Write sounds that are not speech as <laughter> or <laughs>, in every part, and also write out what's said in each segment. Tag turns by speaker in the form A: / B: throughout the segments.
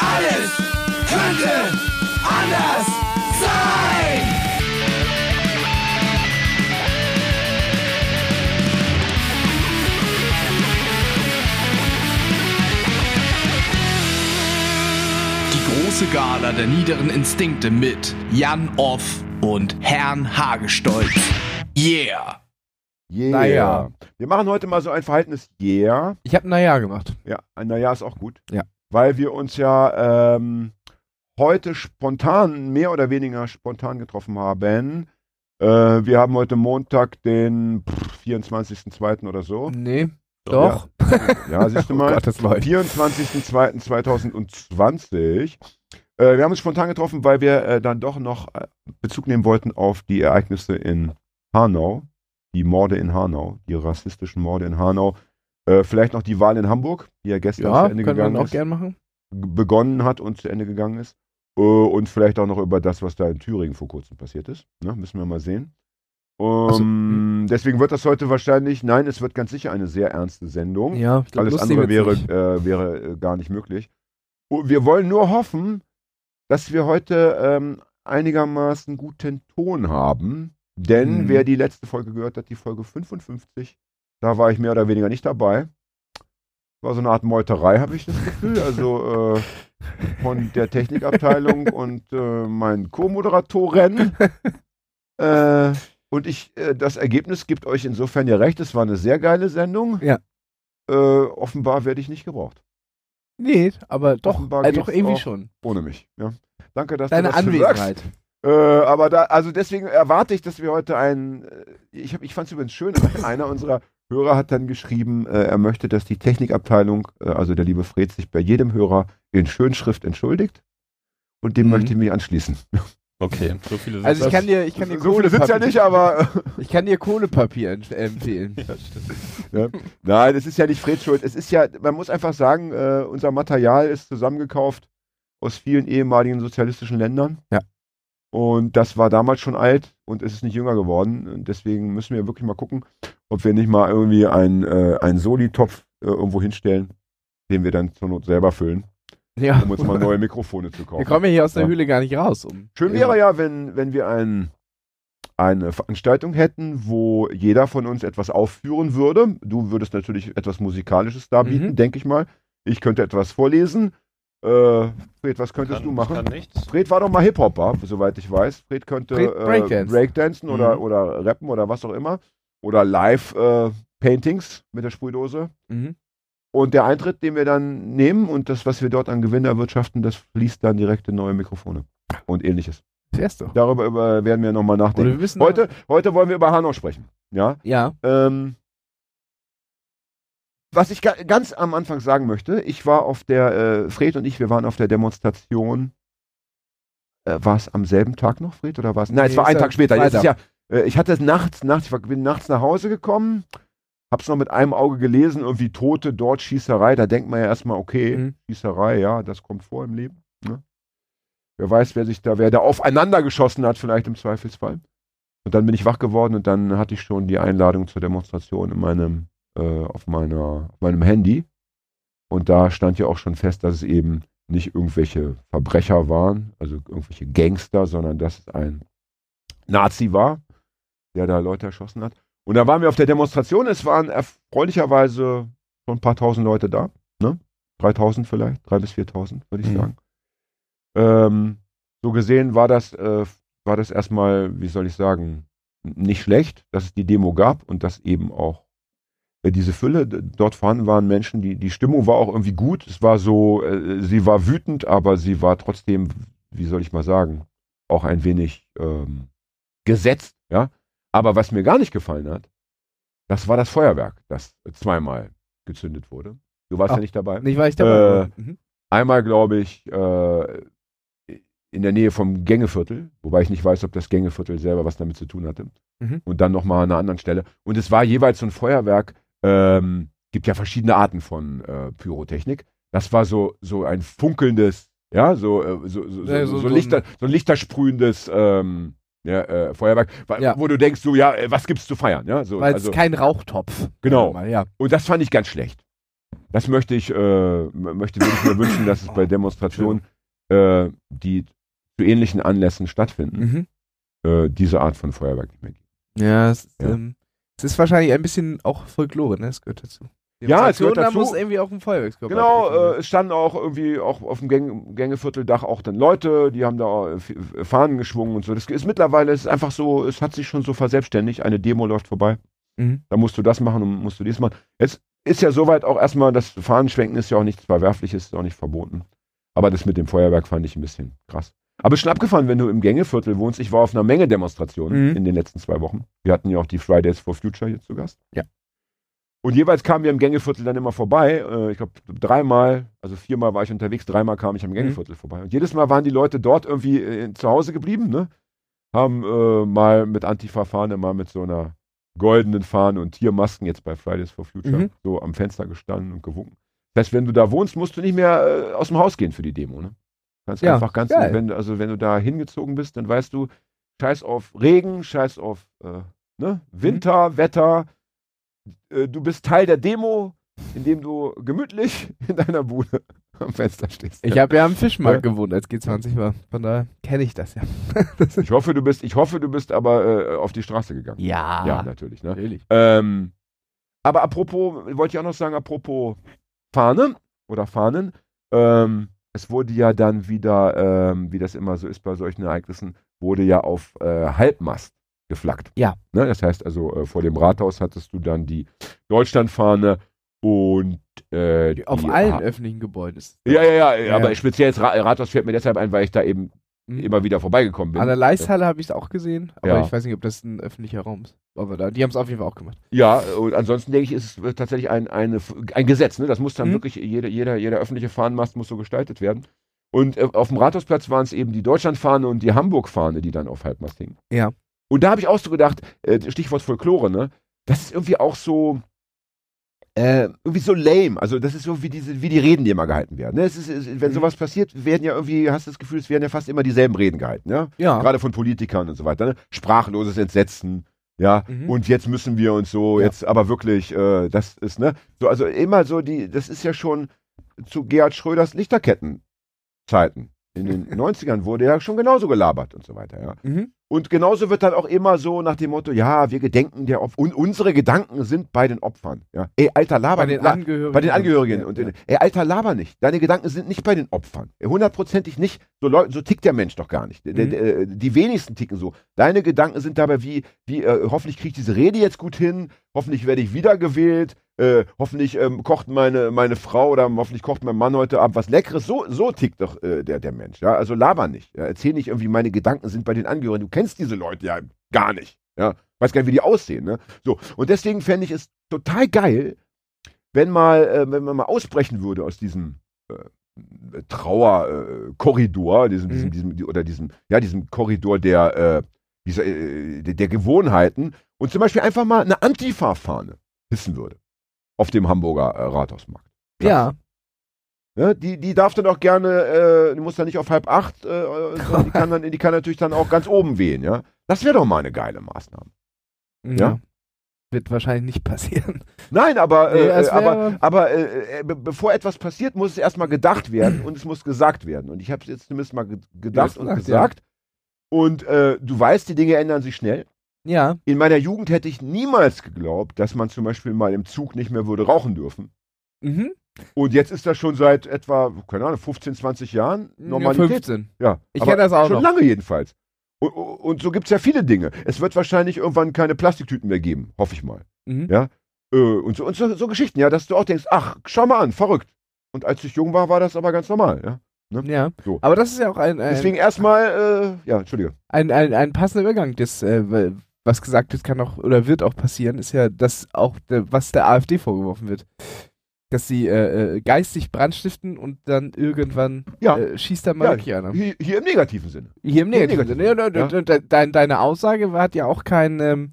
A: Alles könnte anders sein. Die große Gala der niederen Instinkte mit Jan Off und Herrn Hagestolz. Yeah!
B: Yeah.
C: Naja.
B: Wir machen heute mal so ein Verhaltenes Yeah.
C: Ich habe ein Naja gemacht.
B: Ja, ein Naja ist auch gut.
C: Ja.
B: Weil wir uns ja ähm, heute spontan, mehr oder weniger spontan getroffen haben. Äh, wir haben heute Montag, den pff, 24.02. oder so.
C: Nee, doch.
B: Ja, siehst du <laughs> mal.
C: Oh Gott, das läuft.
B: 24.02.2020. Äh, wir haben uns spontan getroffen, weil wir äh, dann doch noch äh, Bezug nehmen wollten auf die Ereignisse in Hanau, die Morde in Hanau, die rassistischen Morde in Hanau. Äh, vielleicht noch die Wahl in Hamburg, die ja gestern
C: Ja,
B: zu Ende
C: können wir
B: gegangen
C: auch
B: ist,
C: gern machen.
B: begonnen hat und zu Ende gegangen ist. Äh, und vielleicht auch noch über das, was da in Thüringen vor kurzem passiert ist. Ne? Müssen wir mal sehen.
C: so,
B: Um, deswegen wird das heute wahrscheinlich, nein, es wird ganz sicher eine sehr ernste Sendung.
C: Ja, glaub,
B: Alles andere wäre, äh, wäre äh, gar nicht möglich. Und wir wollen nur hoffen, dass wir heute ähm, einigermaßen guten Ton haben. Denn
C: Mhm.
B: wer die letzte Folge gehört hat, die Folge 55, da war ich mehr oder weniger nicht dabei. War so eine Art Meuterei, habe ich das Gefühl. Also äh, von der Technikabteilung <laughs> und äh, meinen Co-Moderatoren. äh, und ich, äh, das Ergebnis gibt euch insofern ja recht. Es war eine sehr geile Sendung.
C: Ja.
B: Äh, offenbar werde ich nicht gebraucht.
C: Nee, aber doch,
B: Offenbar
C: äh, doch irgendwie schon.
B: Ohne mich. Ja. Danke, dass
C: Deine
B: du das
C: Anwesenheit.
B: Äh, aber da, also deswegen erwarte ich, dass wir heute einen. äh, Ich, hab- ich fand es übrigens schön, einer unserer Hörer hat dann geschrieben, äh, er möchte, dass die Technikabteilung, äh, also der liebe Fred, sich bei jedem Hörer in Schönschrift entschuldigt. Und dem
C: Mhm.
B: möchte ich mich anschließen.
D: Okay, <laughs> so viele sind
C: Also ich kann dir, ich kann dir
B: so viele sind ja
C: Kohlepapier-
B: nicht, aber. <laughs>
C: Ich kann dir Kohlepapier empf- empfehlen.
B: Nein, es ist ja nicht Freds Schuld. Es ist ja, man muss einfach sagen, äh, unser Material ist zusammengekauft aus vielen ehemaligen sozialistischen Ländern.
C: Ja.
B: Und das war damals schon alt und es ist nicht jünger geworden. Und deswegen müssen wir wirklich mal gucken, ob wir nicht mal irgendwie einen, äh, einen Soli-Topf äh, irgendwo hinstellen, den wir dann zur Not selber füllen,
C: Ja.
B: um uns mal neue <laughs> Mikrofone zu kaufen.
C: Wir kommen ja hier aus der
B: Ja.
C: Höhle gar nicht raus. Um
B: Schön wäre ja, wenn, wenn wir ein, eine Veranstaltung hätten, wo jeder von uns etwas aufführen würde. Du würdest natürlich etwas Musikalisches darbieten,
C: Mhm.
B: denke ich mal. Ich könnte etwas vorlesen. Äh, Fred, was könntest
D: kann,
B: du machen?
D: Ich kann nichts.
B: Fred war doch mal Hip-Hopper, soweit ich weiß. Fred könnte
C: Fred
B: äh,
C: Breakdance.
B: Breakdancen oder,
D: Mhm.
B: oder rappen oder was auch immer. Oder Live-Paintings mit der Sprühdose.
C: Mhm.
B: Und der Eintritt, den wir dann nehmen und das, was wir dort an Gewinn erwirtschaften, das fließt dann direkt in neue Mikrofone und ähnliches.
C: Das doch.
B: Darüber über, werden wir nochmal
C: Oder
B: nachdenken.
C: wir wissen
B: Heute, heute wollen wir über Hanau sprechen. Ja.
C: Ja.
B: Ähm, was ich ga ganz am Anfang sagen möchte, ich war auf der, äh, Fred und ich, wir waren auf der Demonstration. Äh, war es am selben Tag noch, Fred, oder war es? Nein, es
C: Nee,
B: war
C: ist
B: ein
C: ja
B: Tag später. Jetzt ist ja, äh, ich hatte es nachts, nachts, ich war- bin nachts nach Hause gekommen, hab's noch mit einem Auge gelesen, irgendwie Tote, dort Schießerei. Da denkt man ja erstmal, okay,
C: Mhm.
B: Schießerei, ja, das kommt vor im Leben. Ne? Wer weiß, wer sich da, wer da aufeinander geschossen hat, vielleicht im Zweifelsfall. Und dann bin ich wach geworden und dann hatte ich schon die Einladung zur Demonstration in meinem, äh, auf, meiner, auf meinem Handy. Und da stand ja auch schon fest, dass es eben nicht irgendwelche Verbrecher waren, also irgendwelche Gangster, sondern dass es ein Nazi war, der da Leute erschossen hat. Und da waren wir auf der Demonstration. Es waren erfreulicherweise schon ein paar tausend Leute da. Ne? 3000 vielleicht, 3.000 bis 4.000, würde ich
D: Mhm.
B: sagen. Ähm, so gesehen war das, äh, war das erstmal, wie soll ich sagen, nicht schlecht, dass es die Demo gab und dass eben auch diese Fülle dort vorhanden waren Menschen, die, die Stimmung war auch irgendwie gut. Es war so, äh, sie war wütend, aber sie war trotzdem, wie soll ich mal sagen, auch ein wenig ähm, gesetzt, ja. Aber was mir gar nicht gefallen hat, das war das Feuerwerk, das zweimal gezündet wurde. Du warst
C: Ach,
B: ja nicht dabei.
C: Nicht, weil ich dabei
B: Äh,
C: mhm.
B: Einmal, glaube ich, äh, in der Nähe vom Gängeviertel, wobei ich nicht weiß, ob das Gängeviertel selber was damit zu tun hatte.
C: Mhm.
B: Und dann nochmal an einer anderen Stelle. Und es war jeweils so ein Feuerwerk. Ähm, gibt ja verschiedene Arten von äh, Pyrotechnik. Das war so, so ein funkelndes, ja, so, äh, so, so,
C: Ja,
B: so,
C: so-
B: Lichter,
C: ein-
B: so ein lichtersprühendes ähm, ja, äh, Feuerwerk,
C: Ja.
B: wo du denkst, so, ja, äh, was gibt's zu feiern? Ja, so,
C: Weil
B: also,
C: es kein Rauchtopf.
B: Genau.
C: Mal, Ja.
B: und das fand ich ganz schlecht. Das möchte ich, äh, möchte würde ich mir wünschen, dass es bei <laughs> Demonstrationen, äh, die zu ähnlichen Anlässen stattfinden,
C: Mhm.
B: äh, diese Art von Feuerwerk nicht mehr gibt.
C: Ja, es,
B: Ja.
C: Ähm, es ist wahrscheinlich ein bisschen auch Folklore, ne? Es gehört dazu.
B: Ja, es gehört
C: Demonstration, Da
B: dazu.
C: muss irgendwie auch ein Feuerwerkskörper
B: Genau, äh, es standen auch irgendwie auch auf dem Gäng Gängevierteldach auch dann Leute, die haben da äh, Fahnen geschwungen und so. Das ist mittlerweile, ist einfach so, es hat sich schon so verselbstständigt. Eine Demo läuft vorbei.
C: Mhm.
B: Da musst du das machen und musst du dies machen. Es ist ja soweit auch erstmal, das Fahnenschwenken ist ja auch nichts Verwerfliches, ist auch nicht verboten. Aber das mit dem Feuerwerk fand ich ein bisschen krass. Aber schon abgefahren, wenn du im Gängeviertel wohnst. Ich war auf einer Menge Demonstrationen
C: Mhm.
B: in den letzten zwei Wochen. Wir hatten ja auch die Fridays for Future hier zu Gast.
C: Ja.
B: Und jeweils kamen wir im Gängeviertel dann immer vorbei. Äh, ich glaube, dreimal, also viermal war ich unterwegs, dreimal kam ich am Gängeviertel vorbei. Und jedes Mal waren die Leute dort irgendwie äh, zu Hause geblieben, ne? Haben äh, mal mit Antifa-Fahne, mal mit so einer goldenen Fahne und Tiermasken jetzt bei Fridays for Future
C: Mhm.
B: so am Fenster gestanden und gewunken. Das heißt, wenn du da wohnst, musst du nicht mehr äh, aus dem Haus gehen für die Demo, ne? Kannst
C: Ja,
B: einfach ganz,
C: geil.
B: wenn, du- also wenn du da hingezogen bist, dann weißt du, scheiß auf Regen, scheiß auf äh, ne? Winter, Wetter, äh, du bist Teil der Demo, indem du gemütlich <laughs> in deiner Bude am Fenster stehst.
C: Ich habe ja am Fischmarkt
B: Ja.
C: gewohnt, als G20 war. Von daher kenne ich das ja. <laughs>
B: Ich hoffe, du bist, ich hoffe, du bist aber äh, auf die Straße gegangen.
C: ja,
B: Ja, natürlich. Ne?
C: natürlich.
B: Ähm, aber apropos, wollte ich auch noch sagen, apropos Fahne oder Fahnen, ähm, es wurde ja dann wieder, ähm, wie das immer so ist bei solchen Ereignissen, wurde ja auf äh, Halbmast geflaggt.
C: Ja.
B: Ne? Das heißt also, äh, vor dem Rathaus hattest du dann die Deutschlandfahne und äh,
C: Auf
B: die,
C: allen
B: Ah,
C: öffentlichen Gebäuden ist
B: ja, ja, ja,
C: Ja.
B: aber speziell das Ra Rathaus fällt mir deshalb ein, weil ich da eben
C: Mhm.
B: immer wieder vorbeigekommen bin.
C: An der Leisthalle habe ich es auch gesehen, aber
B: Ja.
C: ich weiß nicht, ob das ein öffentlicher Raum ist. Aber da, die haben es auf jeden Fall auch gemacht.
B: Ja, und ansonsten denke ich, ist es tatsächlich ein, eine, ein Gesetz. Ne? Das muss dann
C: Mhm.
B: wirklich, jeder, jeder, jeder öffentliche Fahnenmast muss so gestaltet werden. Und äh, auf dem Rathausplatz waren es eben die Deutschlandfahne und die Hamburgfahne, die dann auf Halbmast hingen.
C: Ja.
B: Und da habe ich auch so gedacht, äh, Stichwort Folklore, ne? Das ist irgendwie auch so, äh, irgendwie so lame. Also das ist so wie diese, wie die Reden, die immer gehalten werden. Ne? Es ist, es, wenn
C: Mhm.
B: sowas passiert, werden ja irgendwie, hast du das Gefühl, es werden ja fast immer dieselben Reden gehalten, ja?
C: Ja.
B: Gerade von Politikern und so weiter. Ne? Sprachloses Entsetzen, ja.
C: Mhm.
B: Und jetzt müssen wir uns so,
C: Ja.
B: jetzt aber wirklich, äh, das ist, ne? So, also immer so die, das ist ja schon zu Gerhard Schröders Lichterketten-Zeiten. In den <laughs> 90ern wurde ja schon genauso gelabert und so weiter, ja.
C: Mhm.
B: Und genauso wird dann auch immer so nach dem Motto, ja, wir gedenken der Opfer. Und unsere Gedanken sind bei den Opfern. Ja. Ey, alter, laber
C: Bei den
B: la-
C: Angehörigen.
B: bei den Angehörigen.
C: Ja,
B: und
C: ja.
B: den- Ey, alter, laber nicht. Deine Gedanken sind nicht bei den Opfern. Hundertprozentig nicht. So, so tickt der Mensch doch gar nicht. Der-
C: Mhm.
B: der- die wenigsten ticken so. Deine Gedanken sind dabei wie, wie äh, hoffentlich kriege ich diese Rede jetzt gut hin, hoffentlich werde ich wiedergewählt, äh, hoffentlich ähm, kocht meine, meine Frau oder hoffentlich kocht mein Mann heute Abend was Leckeres. So, so tickt doch äh, der, der Mensch. Ja? Also laber nicht. Ja? Erzähl nicht irgendwie, meine Gedanken sind bei den Angehörigen. Du kennst diese Leute ja gar nicht. Ja? Weiß gar nicht, wie die aussehen. Ne? So. Und deswegen fände ich es total geil, wenn mal, äh, wenn man mal ausbrechen würde aus diesem äh, Trauerkorridor, diesem, diesem,
C: Mhm.
B: diesem, die- oder diesem, ja, diesem Korridor der, äh, dieser, äh, der, der Gewohnheiten und zum Beispiel einfach mal eine Antifa-Fahne hissen würde auf dem Hamburger äh, Rathausmarkt.
C: Ja.
B: Ne? Die, die darf dann auch gerne, äh, die muss dann nicht auf halb acht, äh, die kann, dann, die kann natürlich dann auch ganz oben wehen, ja. Das wäre doch mal eine geile Maßnahme.
C: ja. Wird wahrscheinlich nicht passieren.
B: Nein, aber,
C: Nee,
B: äh, äh, aber, aber äh, äh, be bevor etwas passiert, muss es erstmal gedacht werden und es muss gesagt werden. Und ich habe es jetzt zumindest mal ge gedacht und
C: gesagt,
B: gesagt. Und äh, du weißt, die Dinge ändern sich schnell.
C: Ja.
B: In meiner Jugend hätte ich niemals geglaubt, dass man zum Beispiel mal im Zug nicht mehr würde rauchen dürfen.
C: Mhm.
B: Und jetzt ist das schon seit etwa, keine Ahnung, 15, 20 Jahren
C: Ja,
B: Normalität.
C: 15.
B: Ja,
C: Ich
B: aber
C: kenn das auch
B: Schon
C: noch.
B: lange jedenfalls. Und, und so gibt es ja viele Dinge. Es wird wahrscheinlich irgendwann keine Plastiktüten mehr geben, hoffe ich mal.
C: Mhm.
B: Ja. Äh, und so, und so, so Geschichten, ja, dass du auch denkst, ach, schau mal an, verrückt. Und als ich jung war, war das aber ganz normal, ja.
C: Ja.
B: So.
C: Aber das ist ja auch ein, ein,
B: Deswegen erstmal, äh, ja, Entschuldige.
C: ein, ein, ein passender Übergang. Das, äh, was gesagt wird, kann auch oder wird auch passieren, ist ja das auch, was der AfD vorgeworfen wird. Dass sie äh, äh, geistig Brand stiften und dann irgendwann
B: Ja.
C: äh, schießt da mal
B: Ja,
C: einer.
B: Hier, hier im negativen Sinne.
C: Hier im Negativen.
B: Negativen,
C: Ja, ja,
B: ja.
C: de- Dein, deine Aussage hat ja auch kein, ähm,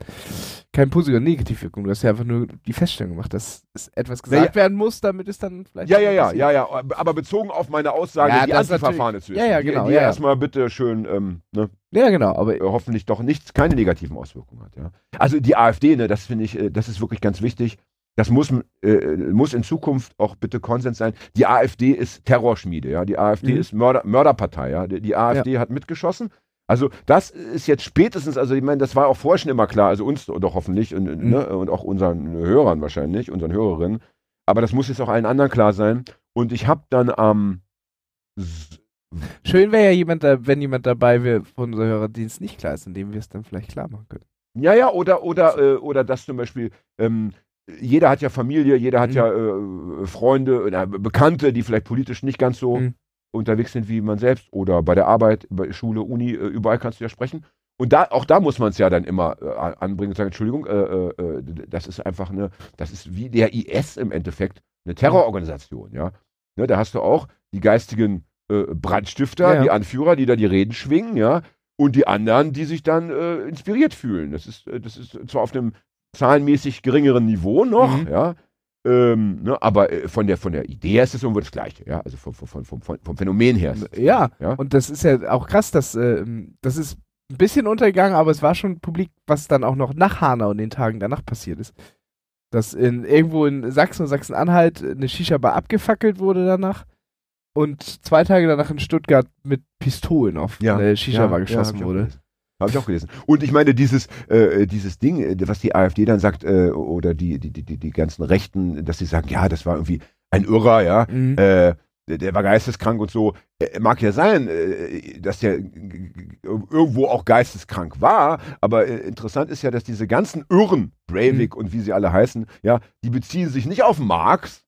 C: kein positive Negativwirkung. Du hast ja einfach nur die Feststellung gemacht, dass es etwas gesagt
B: Ja,
C: werden muss, damit es dann vielleicht.
B: Ja, ja, ja, ja, ja. Aber bezogen auf meine Aussage,
C: Ja,
B: die Antifa-Fahne zu
C: ja, ja, genau,
B: Die, die
C: ja, ja.
B: erstmal bitte schön, ähm, ne,
C: Ja, genau. Aber
B: äh, hoffentlich doch nichts, keine negativen Auswirkungen hat, ja. Also die AfD, ne, das finde ich, äh, das ist wirklich ganz wichtig. das muss, äh, muss in Zukunft auch bitte Konsens sein. Die AfD ist Terrorschmiede, ja. Die AfD
C: Mhm.
B: ist Mörder, Mörderpartei, ja. Die, die AfD hat mitgeschossen. Also das ist jetzt spätestens, also ich meine, das war auch vorher schon immer klar, also uns doch hoffentlich und,
C: Mhm.
B: ne, und auch unseren Hörern wahrscheinlich, unseren Hörerinnen. Aber das muss jetzt auch allen anderen klar sein. Und ich habe dann am S-
C: Schön wäre ja jemand, da, wenn jemand dabei wäre von unserer Hörerdienst nicht klar ist, indem wir es dann vielleicht klar machen können.
B: Ja, ja, oder, oder, äh, oder das zum Beispiel, ähm, jeder hat ja Familie, jeder hat
C: Mhm.
B: ja äh, Freunde oder Bekannte, die vielleicht politisch nicht ganz so
C: Mhm.
B: unterwegs sind wie man selbst oder bei der Arbeit, bei Schule, Uni, äh, überall kannst du ja sprechen. Und da, auch da muss man es ja dann immer äh, anbringen und sagen, Entschuldigung, äh, äh, äh, das ist einfach eine, das ist wie der IS im Endeffekt, eine Terrororganisation, ja. Ne, da hast du auch die geistigen äh, Brandstifter,
C: Ja,
B: die Anführer, die da die Reden schwingen, ja, und die anderen, die sich dann äh, inspiriert fühlen. Das ist, äh, das ist zwar auf einem zahlenmäßig geringeren Niveau noch,
C: Mhm.
B: ja, ähm, ne, aber äh, von der, von der Idee her ist es irgendwo das Gleiche, ja, also vom, vom, vom, vom, Phänomen her.
C: Ja,
B: Ja.
C: und das ist ja auch krass, dass ähm, das ist ein bisschen untergegangen, aber es war schon publik, was dann auch noch nach Hanau und den Tagen danach passiert ist. Dass in, irgendwo in Sachsen und Sachsen-Anhalt eine Shisha-Bar abgefackelt wurde danach und zwei Tage danach in Stuttgart mit Pistolen auf
B: Ja.
C: eine Shisha-Bar
B: Ja,
C: geschossen
B: ja, hab ich auch
C: wurde.
B: gelesen. Habe ich auch gelesen. Und ich meine, dieses, äh, dieses Ding, äh, was die AfD dann sagt, äh, oder die, die, die, die, ganzen Rechten, dass sie sagen, ja, das war irgendwie ein Irrer, ja,
C: Mhm.
B: äh, der, war geisteskrank und so. Äh, mag ja sein, äh, dass der irgendwo auch geisteskrank war, aber interessant ist ja, dass diese ganzen Irren, Breivik und wie sie alle heißen, ja, die beziehen sich nicht auf Marx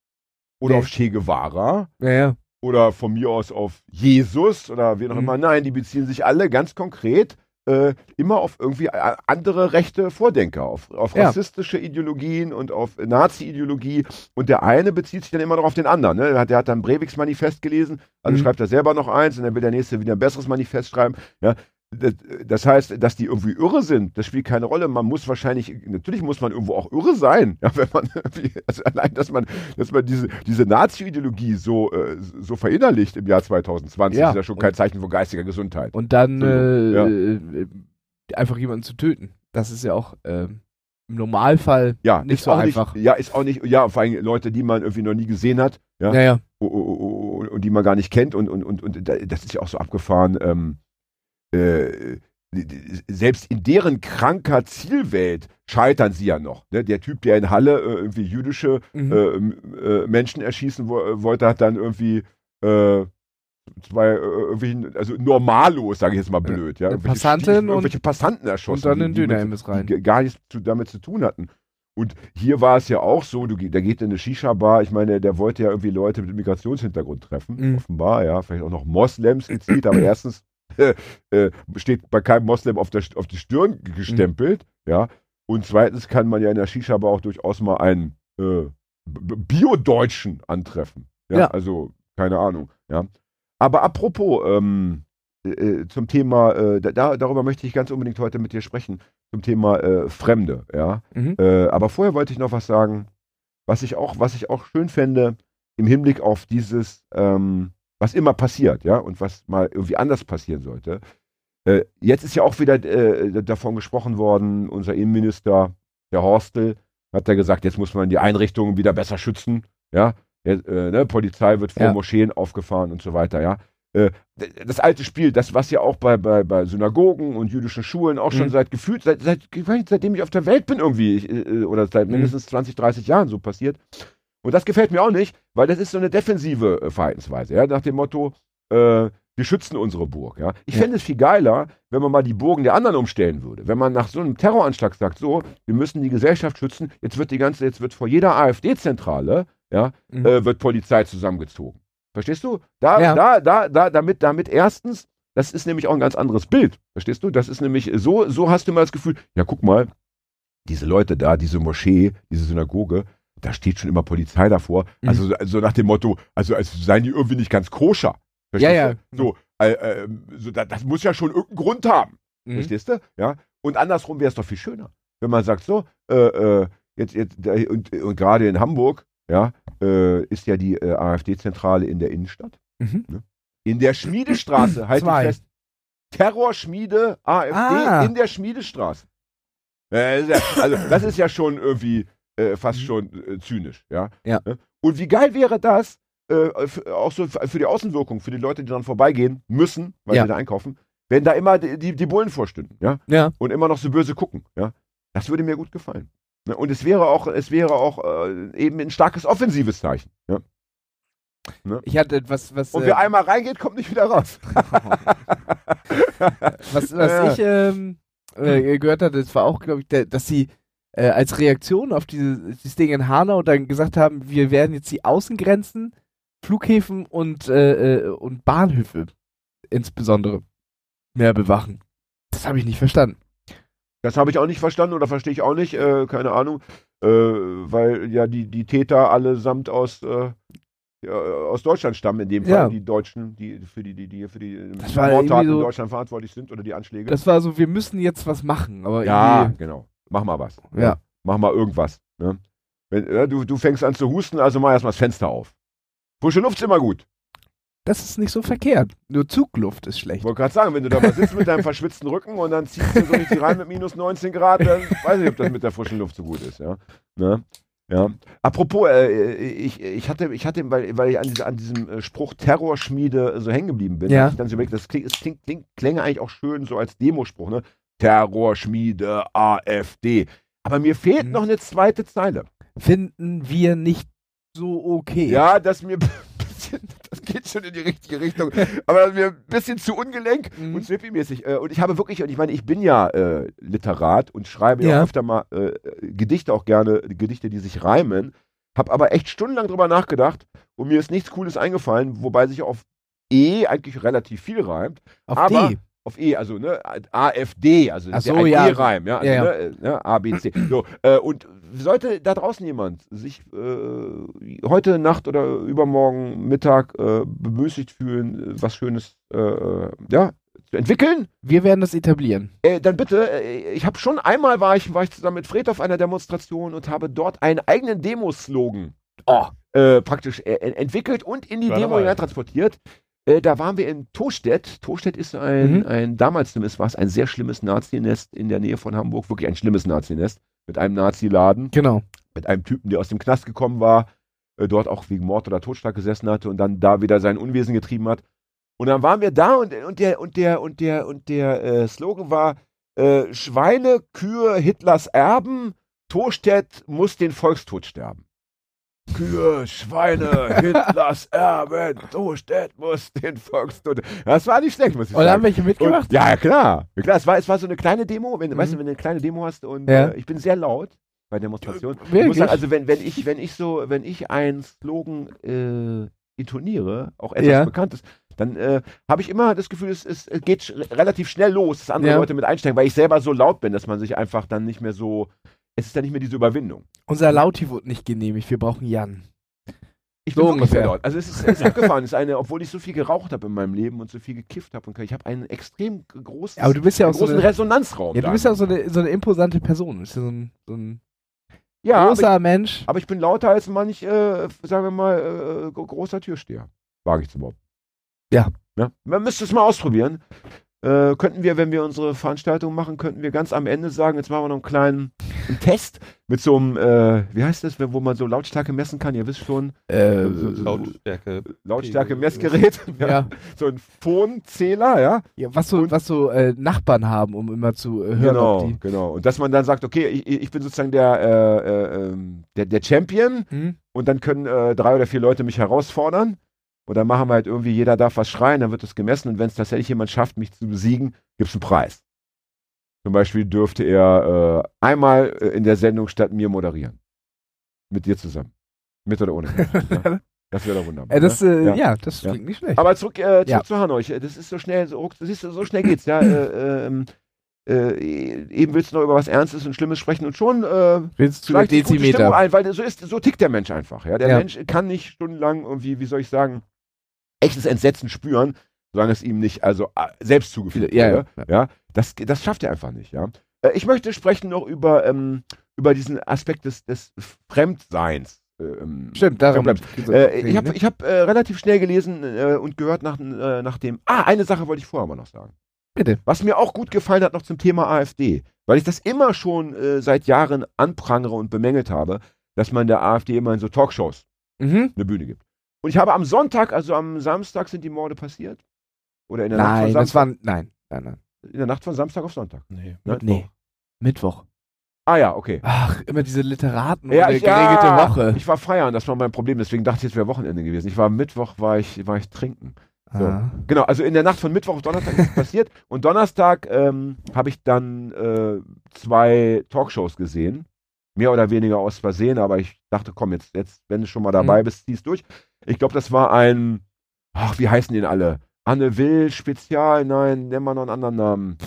B: oder
C: Nee.
B: auf Che Guevara,
C: Ja, ja.
B: Oder von mir aus auf Jesus oder wen auch
C: Mhm.
B: immer. Nein, die beziehen sich alle ganz konkret äh, immer auf irgendwie a- andere rechte Vordenker, auf, auf
C: Ja.
B: rassistische Ideologien und auf Nazi-Ideologie. Und der eine bezieht sich dann immer noch auf den anderen. Ne? Der, hat, der hat dann Breviks Manifest gelesen, also
C: Mhm.
B: schreibt er selber noch eins und dann will der nächste wieder ein besseres Manifest schreiben. Ja? Das, heißt, dass die irgendwie irre sind, das spielt keine Rolle. Man muss wahrscheinlich, natürlich muss man irgendwo auch irre sein, <laughs> ja, wenn man, also allein, dass man, dass man diese, diese Nazi-Ideologie so, äh, so verinnerlicht im Jahr 2020,
C: Ja,
B: ist ja schon kein Zeichen von geistiger Gesundheit.
C: Und dann äh,
B: Ja.
C: äh, einfach jemanden zu töten. Das ist ja auch ähm, im Normalfall
B: Ja,
C: nicht so einfach.
B: Nicht, ja, ist auch nicht, ja, vor allem Leute, die man irgendwie noch nie gesehen hat, ja,
C: Ja, ja.
B: o- o- o- o- und die man gar nicht kennt und, und, und, und da- das ist ja auch so abgefahren, ähm, äh, die- selbst in deren kranker Zielwelt scheitern sie ja noch. Ne? Der Typ, der in Halle äh, irgendwie jüdische
C: Mhm.
B: äh, äh, Menschen erschießen wo, äh, wollte, hat dann irgendwie äh, zwei, äh, irgendwie, also normallos, sage ich jetzt mal blöd, ja. Irgendwelche
C: und-
B: irgendwelche Passanten erschossen.
C: und dann in Dönerimbiss rein.
B: Die gar nichts zu, damit zu tun hatten. Und hier war es ja auch so, du, der geht in eine Shisha-Bar, ich meine, der wollte ja irgendwie Leute mit Migrationshintergrund treffen,
C: Mhm.
B: offenbar, ja, vielleicht auch noch Moslems gezielt, aber <clears throat> erstens äh, <laughs> äh, steht bei keinem Moslem auf, der, auf die Stirn gestempelt, ja, und zweitens kann man ja in der Shisha-Bar auch durchaus mal einen äh, Bio-Deutschen antreffen, ja,
C: Ja.
B: also keine Ahnung, ja. Aber apropos, ähm, äh, zum Thema, äh, da, darüber möchte ich ganz unbedingt heute mit dir sprechen, zum Thema äh, Fremde, ja.
C: Mhm.
B: Äh, aber vorher wollte ich noch was sagen, was ich auch, was ich auch schön fände im Hinblick auf dieses, ähm, was immer passiert, ja, und was mal irgendwie anders passieren sollte. Äh, jetzt ist ja auch wieder äh, davon gesprochen worden, unser Innenminister, der Horstel, hat ja gesagt, jetzt muss man die Einrichtungen wieder besser schützen, ja. Jetzt, äh, ne, Polizei wird vor
C: Ja.
B: Moscheen aufgefahren und so weiter, ja. Äh, das alte Spiel, das, was ja auch bei, bei, bei Synagogen und jüdischen Schulen auch schon
C: Mhm.
B: seit gefühlt, seit, seit, seitdem ich auf der Welt bin irgendwie, ich, äh, oder seit
C: Mhm.
B: mindestens 20, 30 Jahren so passiert. Und das gefällt mir auch nicht, weil das ist so eine defensive äh, Verhaltensweise, ja, nach dem Motto, äh, wir schützen unsere Burg, ja. Ich
C: Ja.
B: fände es viel geiler, wenn man mal die Burgen der anderen umstellen würde. Wenn man nach so einem Terroranschlag sagt, so, wir müssen die Gesellschaft schützen, jetzt wird die ganze, jetzt wird vor jeder AfD-Zentrale, ja,
C: Mhm.
B: äh, wird Polizei zusammengezogen. Verstehst du? Da,
C: Ja.
B: da, da, da, damit, damit erstens, das ist nämlich auch ein ganz anderes Bild. Verstehst du? Das ist nämlich, so, so hast du immer das Gefühl, ja, guck mal, diese Leute da, diese Moschee, diese Synagoge, da steht schon immer Polizei davor.
C: Mhm.
B: Also, so- also nach dem Motto, also als seien die irgendwie nicht ganz koscher. Verstehst
C: Ja, ja.
B: Du? So, äh, äh, so da, das muss ja schon irgendeinen Grund haben.
C: Mhm.
B: Verstehst du? Ja. Und andersrum wäre es doch viel schöner, wenn man sagt, so, äh, äh, jetzt, jetzt, da, und, und gerade in Hamburg, ja, äh, ist ja die äh, AfD-Zentrale in der Innenstadt.
C: Mhm.
B: In der Schmiedestraße, halt fest. Terrorschmiede AfD
C: Ah.
B: in der Schmiedestraße. Also, das ist ja schon irgendwie äh, fast
C: Mhm.
B: schon äh, zynisch, ja.
C: Ja.
B: Ne? Und wie geil wäre das, äh, auch so für die Außenwirkung, für die Leute, die dann vorbeigehen müssen, weil
C: Ja.
B: sie da einkaufen, wenn da immer die, die, die Bullen vorstünden, ja,
C: Ja.
B: und immer noch so böse gucken, ja. Das würde mir gut gefallen. Ne? Und es wäre auch, es wäre auch äh, eben ein starkes offensives Zeichen. Ja?
C: Ich hatte etwas, was.
B: Und
C: äh,
B: wer einmal reingeht, kommt nicht wieder raus. <laughs>
C: was, was
B: Ja.
C: ich ähm, äh, gehört hatte, das war auch, glaube ich, der, dass sie äh, als Reaktion auf diese, dieses Ding in Hanau dann gesagt haben, wir werden jetzt die Außengrenzen, Flughäfen und, äh, äh, und Bahnhöfe insbesondere mehr bewachen. Das habe ich nicht verstanden.
B: Das habe ich auch nicht verstanden oder verstehe ich auch nicht, äh, keine Ahnung, äh, weil ja die, die Täter allesamt aus, äh, ja, aus Deutschland stammen, in dem Fall
C: Ja.
B: die Deutschen, die für die, die, die für die Mordtaten
C: so-
B: in Deutschland verantwortlich sind oder die Anschläge.
C: Das war so, wir müssen jetzt was machen, aber
B: ja, genau. Mach mal was.
C: Ja.
B: Mach mal irgendwas. Ne? Wenn, ja, du, du fängst an zu husten, also mach erstmal das Fenster auf. Frische Luft ist immer gut.
C: das ist nicht so verkehrt. Nur Zugluft ist
B: Ich
C: schlecht.
B: wollte gerade sagen, wenn du da mal sitzt mit deinem <laughs> verschwitzten Rücken und dann ziehst du so richtig rein mit minus 19 Grad, dann weiß ich, ob das mit der frischen Luft so gut ist, ja. Ne? Ja. Apropos, äh, ich, ich hatte, ich hatte, weil, weil ich an, diese, an diesem äh, Spruch Terrorschmiede so hängen geblieben bin,
C: Ja.
B: ich dann so überlegt, das klingt, es klingt, klingt, eigentlich auch schön so als Demospruch, ne? Terrorschmiede, AfD. Aber mir fehlt
C: Mhm.
B: noch eine zweite Zeile.
C: Finden wir nicht so okay.
B: Ja, das mir <laughs> das geht schon in die richtige Richtung, <laughs> aber das ist mir ein bisschen zu ungelenk
C: Mhm.
B: und Snippy-mäßig. Äh, und ich habe wirklich, und ich meine, ich bin ja äh, Literat und schreibe ja,
C: Ja.
B: öfter mal äh, Gedichte auch gerne, Gedichte, die sich reimen, habe aber echt stundenlang drüber nachgedacht und mir ist nichts Cooles eingefallen, wobei sich auf E eigentlich relativ viel reimt.
C: Auf
B: aber-
C: D.
B: Auf E, also ne, AfD, also
C: Ach so,
B: ein
C: ja.
B: E-Reim, ja, also,
C: Ja, ja.
B: Ne, äh, ne, A, B, C. <clears throat> So, äh, und sollte da draußen jemand sich äh, heute Nacht oder übermorgen Mittag äh, bemüßigt fühlen, was Schönes äh, ja, zu entwickeln,
C: Wir werden das etablieren.
B: äh, dann bitte, ich habe schon einmal war ich, war ich zusammen mit Fred auf einer Demonstration und habe dort einen eigenen Demoslogan
C: Oh.
B: praktisch entwickelt und in die Demo hinein transportiert. Äh, da waren wir in Tostedt. Tostedt ist ein,
C: Mhm.
B: ein damals zumindest war es ein sehr schlimmes Nazinest in der Nähe von Hamburg, wirklich ein schlimmes Nazinest mit einem Nazi-Laden,
C: Genau.
B: mit einem Typen, der aus dem Knast gekommen war, äh, dort auch wegen Mord oder Totschlag gesessen hatte und dann da wieder sein Unwesen getrieben hat. Und dann waren wir da und, und der und der und der und der äh, Slogan war äh, Schweine, Kühe, Hitlers Erben, Tostedt muss den Volkstod sterben. Kühe, Schweine, Hitlers Erben, Tostedt muss den Volkstod. Das war nicht schlecht, muss ich
C: Und da haben
B: sagen.
C: welche mitgemacht?
B: Und, ja, klar. klar. Es war, es war so eine kleine Demo, wenn,
C: Mhm.
B: weißt du, wenn du eine kleine Demo hast und
C: Ja.
B: äh, ich bin sehr laut bei Demonstrationen. Sagen, also wenn, wenn ich, wenn ich so, wenn ich einen Slogan äh, intoniere, auch etwas
C: Ja.
B: Bekanntes, dann äh, habe ich immer das Gefühl, es, es es geht sch relativ schnell los, dass andere
C: Ja.
B: Leute mit einsteigen, weil ich selber so laut bin, dass man sich einfach dann nicht mehr so, es ist dann nicht mehr diese Überwindung.
C: Unser Lauti wurde nicht genehmigt. Wir brauchen Jan.
B: Ich
C: So
B: bin
C: ungefähr.
B: laut. Also es ist, es ist abgefahren. <laughs> es ist eine, obwohl ich so viel geraucht habe in meinem Leben und so viel gekifft habe und ich habe einen extrem großen,
C: Aber du bist ja auch so
B: großen
C: eine,
B: Resonanzraum.
C: ja, du bist ja auch so eine, so eine imposante Person. Du bist ja so ein, so ein
B: ja, aber
C: großer Mensch.
B: Aber ich bin lauter als manch, äh, sagen wir mal, äh, gro- großer Türsteher. Wage ich zu behaupten.
C: Ja.
B: ja. Man müsste es mal ausprobieren. Äh, könnten wir, wenn wir unsere Veranstaltung machen, könnten wir ganz am Ende sagen, jetzt machen wir noch einen kleinen einen Test mit so einem, äh, wie heißt das, wo man so Lautstärke messen kann, ihr wisst schon,
C: Äh,
B: so- so-
D: Lautstärke.
B: Lautstärke-Messgerät, <laughs> ja.
C: ja. <laughs>
B: so ein Phonzähler, ja.
C: ja, was so, was so äh, Nachbarn haben, um immer zu äh, hören,
B: Genau,
C: ob die.
B: genau. Und dass man dann sagt, okay, ich, ich bin sozusagen der, äh, äh, ähm, der, der Champion
C: Hm?
B: und dann können äh, drei oder vier Leute mich herausfordern. Und dann machen wir halt irgendwie, jeder darf was schreien, dann wird das gemessen und wenn es tatsächlich jemand schafft, mich zu besiegen, gibt es einen Preis. Zum Beispiel dürfte er äh, einmal äh, in der Sendung statt mir moderieren. Mit dir zusammen. Mit oder ohne. ja? <laughs> Das wäre doch wunderbar.
C: Äh, das,
B: ne?
C: äh,
B: Ja.
C: ja. das
B: Ja.
C: klingt nicht schlecht.
B: Aber zurück, äh, zurück
C: Ja.
B: zu Hanoi. Das ist so schnell, so, das ist, so schnell geht's, ja. äh, ähm, äh, eben willst du noch über was Ernstes und Schlimmes sprechen und schon äh,
C: Willst du
B: Stimmung
C: Dezimeter?
B: ein, weil so ist, so tickt der Mensch einfach. Ja? Der
C: Ja.
B: Mensch kann nicht stundenlang irgendwie, wie soll ich sagen, echtes Entsetzen spüren, solange es ihm nicht also äh, selbst zugefügt
C: Ja,
B: wurde.
C: ja.
B: Ja, das, das schafft er einfach nicht. Ja? Äh, ich möchte sprechen noch über, ähm, über diesen Aspekt des, des Fremdseins. äh, Ähm,
C: Stimmt, darum.
B: Äh, ich habe ich hab, äh, relativ schnell gelesen äh, und gehört nach, nach dem. Ah, eine Sache wollte ich vorher mal noch sagen.
C: Bitte.
B: Was mir auch gut gefallen hat noch zum Thema AfD, weil ich das immer schon seit Jahren anprangere und bemängelt habe, dass man der AfD immer in so Talkshows
C: Mhm.
B: eine Bühne gibt. Und ich habe am Sonntag, also am Samstag sind die Morde passiert. Oder in der Nacht
C: Nein,
B: von
C: das
B: Samstag,
C: war. Nein, nein, nein.
B: in der Nacht von Samstag auf Sonntag.
D: Nee.
B: Ne?
C: Nee. Mittwoch.
B: Ah ja, okay.
C: Ach, immer diese Literaten
B: Ja,
C: und eine
B: ich,
C: geregelte
B: ja,
C: Woche.
B: ich war feiern, das war mein Problem, deswegen dachte ich, es wäre Wochenende gewesen. Ich war am Mittwoch, war ich, war ich trinken. So.
C: Ah.
B: Genau, also in der Nacht von Mittwoch auf Donnerstag ist es <laughs> passiert. Und Donnerstag ähm, habe ich dann äh, zwei Talkshows gesehen. Mehr oder weniger aus Versehen, aber ich dachte, komm, jetzt, jetzt wenn du schon mal dabei
C: Mhm.
B: bist, zieh's durch. Ich glaube, das war ein, ach, wie heißen die denn alle? Anne Will, Spezial, nein, nennen wir noch einen anderen Namen.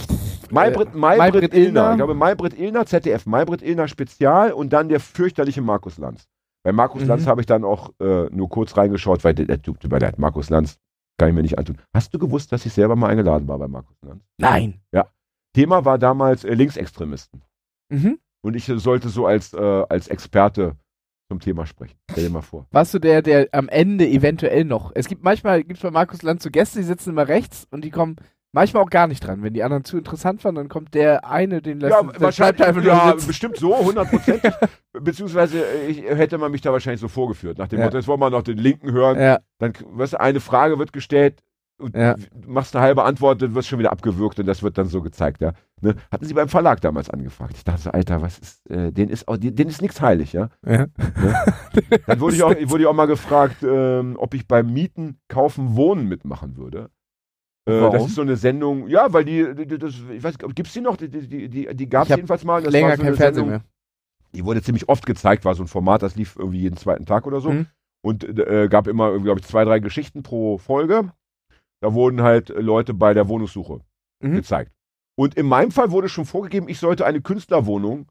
B: Maybrit, Maybrit,
C: Maybrit
B: Illner. Ich glaube, Maybrit Illner, ZDF, Maybrit Illner Spezial und dann der fürchterliche Markus Lanz. Bei Markus
C: Mhm.
B: Lanz habe ich dann auch äh, nur kurz reingeschaut, weil der, Typ, der hat Markus Lanz kann ich mir nicht antun. Hast du gewusst, dass ich selber mal eingeladen war bei Markus Lanz?
C: Nein.
B: Thema war damals äh, Linksextremisten.
C: Mhm.
B: Und ich äh, sollte so als, äh, als Experte zum Thema sprechen. Stell dir mal vor.
C: Warst du der, der am Ende eventuell noch. Es gibt manchmal, gibt es bei Markus Land so Gäste, die sitzen immer rechts und die kommen manchmal auch gar nicht dran. Wenn die anderen zu interessant waren, dann kommt der eine, den lässt
B: Ja, wahrscheinlich,
C: einfach nur
B: ja, bestimmt so, hundertprozentig. <laughs> Beziehungsweise äh, ich, hätte man mich da wahrscheinlich so vorgeführt. Nach dem
C: Ja.
B: Motto, jetzt wollen wir noch den Linken hören.
C: Ja,
B: Dann, weißt du, eine Frage wird gestellt, und
C: Ja.
B: du machst eine halbe Antwort, dann wirst schon wieder abgewürgt und das wird dann so gezeigt, ja. Ne? Hatten sie beim Verlag damals angefragt. Ich dachte so, Alter, was ist, äh, denen ist auch, denen ist nichts heilig, ja.
C: ja. <laughs>
B: Dann wurde ich auch, wurde ich auch mal gefragt, ähm, ob ich beim Mieten, Kaufen, Wohnen mitmachen würde. Äh? Das ist so eine Sendung, ja, weil die, die, die das, ich weiß nicht, gibt's die noch? Die, die, die, die gab es jedenfalls mal. Das
C: Länger
B: war so
C: kein Fernsehen
B: Sendung,
C: mehr.
B: Die wurde ziemlich oft gezeigt, war so ein Format, das lief irgendwie jeden zweiten Tag oder so.
C: Mhm.
B: Und äh, gab immer, glaube ich, zwei, drei Geschichten pro Folge. Da wurden halt äh, Leute bei der Wohnungssuche
C: Mhm.
B: gezeigt. Und in meinem Fall wurde schon vorgegeben, ich sollte eine Künstlerwohnung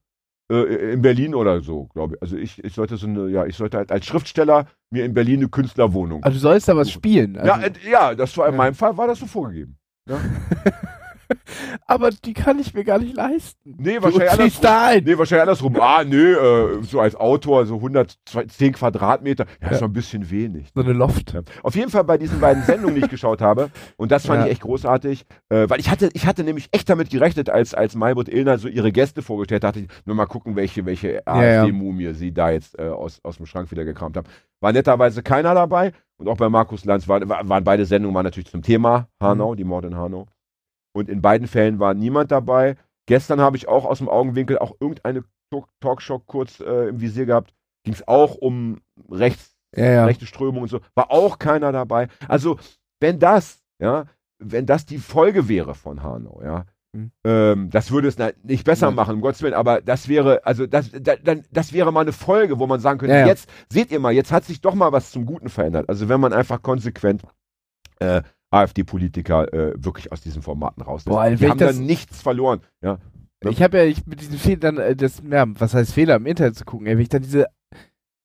B: äh, in Berlin oder so, glaube ich. Also ich, ich sollte so eine, ja, ich sollte halt als Schriftsteller mir in Berlin eine Künstlerwohnung.
C: Also du sollst da was spielen. Also,
B: ja, äh, ja, das war in
C: Ja.
B: meinem Fall war das so vorgegeben. <laughs>
C: aber die kann ich mir gar nicht leisten.
B: Nee,
C: Du
B: wahrscheinlich
C: ziehst
B: andersrum.
C: da ein.
B: Nee, wahrscheinlich andersrum. Ah, nee, äh, so als Autor, so 110 Quadratmeter, ja,
C: Ja.
B: ist doch ein bisschen wenig.
C: So eine Loft.
B: Ja. Auf jeden Fall bei diesen beiden Sendungen, die ich geschaut habe, und das fand
C: Ja.
B: ich echt großartig, äh, weil ich hatte, ich hatte nämlich echt damit gerechnet, als, als Maybrit Illner so ihre Gäste vorgestellt hat, dachte ich, nur mal gucken, welche, welche. AfD-Mumie sie da jetzt äh, aus, aus dem Schrank wieder gekramt haben. War netterweise keiner dabei und auch bei Markus Lanz war, war, waren beide Sendungen waren natürlich zum Thema Hanau, die Morde in Hanau. Und in beiden Fällen war niemand dabei. Gestern habe ich auch aus dem Augenwinkel auch irgendeine Talk- Talkshow kurz äh, im Visier gehabt. Ging es auch um rechts
C: Ja, ja.
B: rechte Strömung und so, war auch keiner dabei. Also, wenn das, ja, wenn das die Folge wäre von Hanau, ja,
C: Mhm.
B: ähm, das würde es nicht besser
C: Nein.
B: machen, um Gottes Willen, aber das wäre, also das, da, dann, das wäre mal eine Folge, wo man sagen könnte,
C: ja.
B: jetzt, seht ihr mal, jetzt hat sich doch mal was zum Guten verändert. Also wenn man einfach konsequent äh, AfD-Politiker äh, wirklich aus diesen Formaten rauslässt.
C: Boah,
B: die haben dann nichts verloren. Ja,
C: Ich habe ja ich, mit diesen Fehlern dann, äh, das, ja, was heißt Fehler im Internet zu gucken, ey, wenn ich dann diese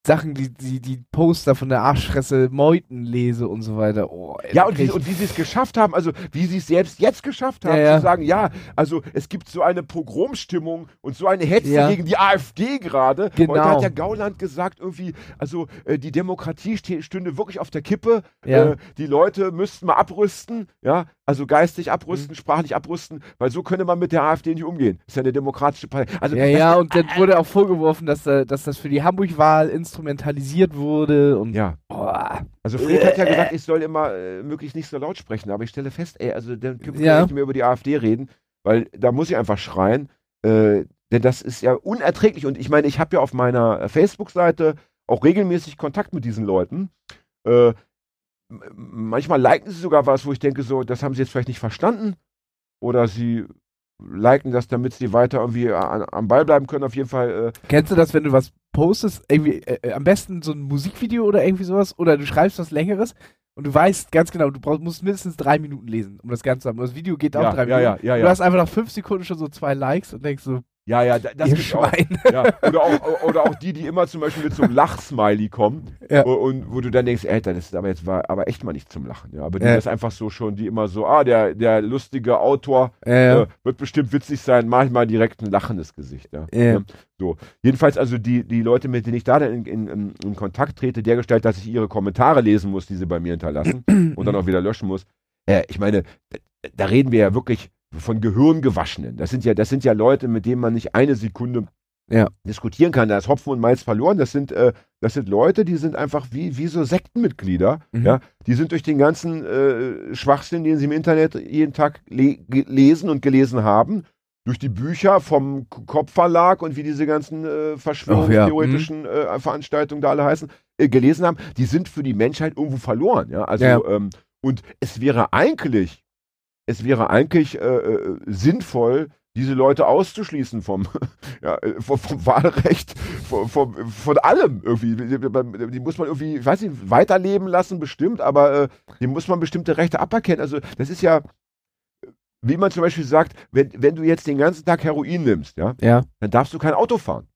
C: Sachen, die, die, die Poster von der Arschfresse Meuten lese und so weiter. Oh, ey,
B: Ja,
C: da
B: und wie, und wie sie es geschafft haben, also wie sie es selbst jetzt geschafft haben,
C: Ja, ja.
B: zu sagen, ja, also es gibt so eine Pogromstimmung und so eine Hetze
C: Ja.
B: gegen die AfD gerade.
C: Genau.
B: Heute hat der Gauland gesagt, irgendwie, also äh, die Demokratie stünde wirklich auf der Kippe. Äh, die Leute müssten mal abrüsten, ja, also geistig abrüsten,
C: Mhm.
B: sprachlich abrüsten, weil so könne man mit der AfD nicht umgehen. ist ja eine demokratische Partei. Also
C: ja,
B: das-
C: ja, und dann wurde auch vorgeworfen, dass, äh, dass das für die Hamburg-Wahl instrumentalisiert wurde und
B: ja.
C: boah.
B: Also Fred hat ja gesagt, ich soll immer äh, möglichst nicht so laut sprechen, aber ich stelle fest, ey, also dann können wir
C: Ja.
B: nicht mehr über die AfD reden, weil da muss ich einfach schreien, äh, denn das ist ja unerträglich und ich meine, ich habe ja auf meiner äh, Facebook-Seite auch regelmäßig Kontakt mit diesen Leuten. Manchmal liken sie sogar was, wo ich denke, so, das haben sie jetzt vielleicht nicht verstanden oder sie liken das, damit sie weiter irgendwie an, am Ball bleiben können. Auf jeden Fall, äh,
C: Kennst du das, wenn du was postest, irgendwie, äh, äh, am besten so ein Musikvideo oder irgendwie sowas, oder du schreibst was Längeres und du weißt ganz genau, du brauchst, musst mindestens drei Minuten lesen, um das Ganze zu haben. Und das Video geht auch
B: ja,
C: drei
B: ja,
C: Minuten.
B: ja, ja,
C: Du hast einfach nach fünf Sekunden schon so zwei Likes und denkst so,
B: ja, ja, da- das
C: ihr
B: gibt's auch.
C: Schwein.
B: Ja, oder auch, oder auch die, die immer zum Beispiel mit so einem Lachsmiley kommen
C: Ja.
B: und, wo du dann denkst, ey, das ist aber jetzt war aber echt mal nicht zum Lachen. Ja, aber die
C: Ja.
B: das einfach so schon, die immer so, ah, der, der lustige Autor
C: Äh,
B: wird bestimmt witzig sein, mach ich mal direkt ein lachendes Gesicht. Ja.
C: Ja,
B: So. Jedenfalls also die, die Leute, mit denen ich da dann in, in, in, Kontakt trete, der Gestalt, dass ich ihre Kommentare lesen muss, die sie bei mir hinterlassen <clears throat> und dann auch wieder löschen muss. Äh, ich meine, da reden wir ja wirklich von Gehirngewaschenen. Das sind ja, das sind ja Leute, mit denen man nicht eine Sekunde
C: Ja.
B: diskutieren kann. Da ist Hopfen und Malz verloren. Das sind, äh, das sind Leute, die sind einfach wie, wie so Sektenmitglieder.
C: Mhm.
B: Ja, die sind durch den ganzen äh, Schwachsinn, den sie im Internet jeden Tag le lesen und gelesen haben, durch die Bücher vom Kopfverlag und wie diese ganzen äh, verschwörungstheoretischen äh, Veranstaltungen da alle heißen, äh, gelesen haben, die sind für die Menschheit irgendwo verloren. Ja, also
C: Ja.
B: Ähm, und es wäre eigentlich, es wäre eigentlich äh, äh, sinnvoll, diese Leute auszuschließen vom, <laughs> ja, äh, vom, vom Wahlrecht, von, vom, von allem irgendwie. Die, die muss man irgendwie, ich weiß nicht, weiterleben lassen, bestimmt, aber äh, die muss man bestimmte Rechte aberkennen. Also das ist ja, wie man zum Beispiel sagt, wenn, wenn du jetzt den ganzen Tag Heroin nimmst, ja,
C: Ja.
B: dann darfst du kein Auto fahren.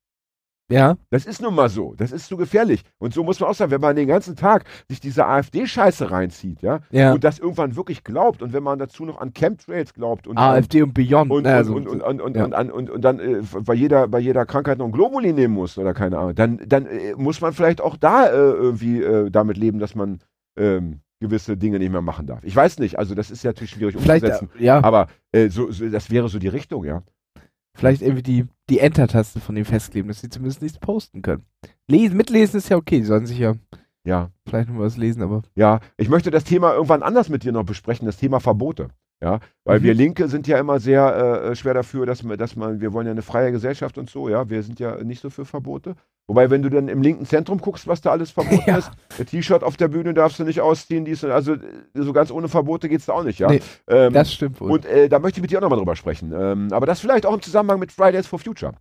C: Ja.
B: Das ist nun mal so. Das ist zu gefährlich. Und so muss man auch sagen, wenn man den ganzen Tag sich diese AfD-Scheiße reinzieht, ja,
C: Ja.
B: und das irgendwann wirklich glaubt und wenn man dazu noch an Chemtrails glaubt und
C: AfD und Beyond.
B: und, und,
C: also-
B: und, und, und, und,
C: ja.
B: und, und, und, und dann äh, bei, jeder, bei jeder Krankheit noch ein Globuli nehmen muss oder keine Ahnung, dann, dann äh, muss man vielleicht auch da äh, irgendwie äh, damit leben, dass man ähm, gewisse Dinge nicht mehr machen darf. Ich weiß nicht, also das ist ja natürlich schwierig
C: Vielleicht,
B: umzusetzen,
C: äh, ja,
B: aber äh, so, so, das wäre so die Richtung, ja.
C: Vielleicht irgendwie die, die Enter-Taste von dem festkleben, dass sie zumindest nichts posten können. Lesen, mitlesen ist ja okay, die sollen sich ja
B: Ja,
C: vielleicht noch was lesen, aber.
B: ja. Ich möchte das Thema irgendwann anders mit dir noch besprechen, das Thema Verbote. Ja, weil
C: Mhm.
B: wir Linke sind ja immer sehr äh, schwer dafür, dass man, dass man, wir wollen ja eine freie Gesellschaft und so, ja, wir sind ja nicht so für Verbote. Wobei, wenn du dann im linken Zentrum guckst, was da alles verboten <laughs>
C: Ja.
B: ist, der T-Shirt auf der Bühne darfst du nicht ausziehen, dies und also äh, so ganz ohne Verbote geht's da auch nicht, ja.
C: Nee,
B: ähm,
C: Das stimmt wohl.
B: und äh, da möchte ich mit dir auch nochmal drüber sprechen. Ähm, aber das vielleicht auch im Zusammenhang mit Fridays for Future.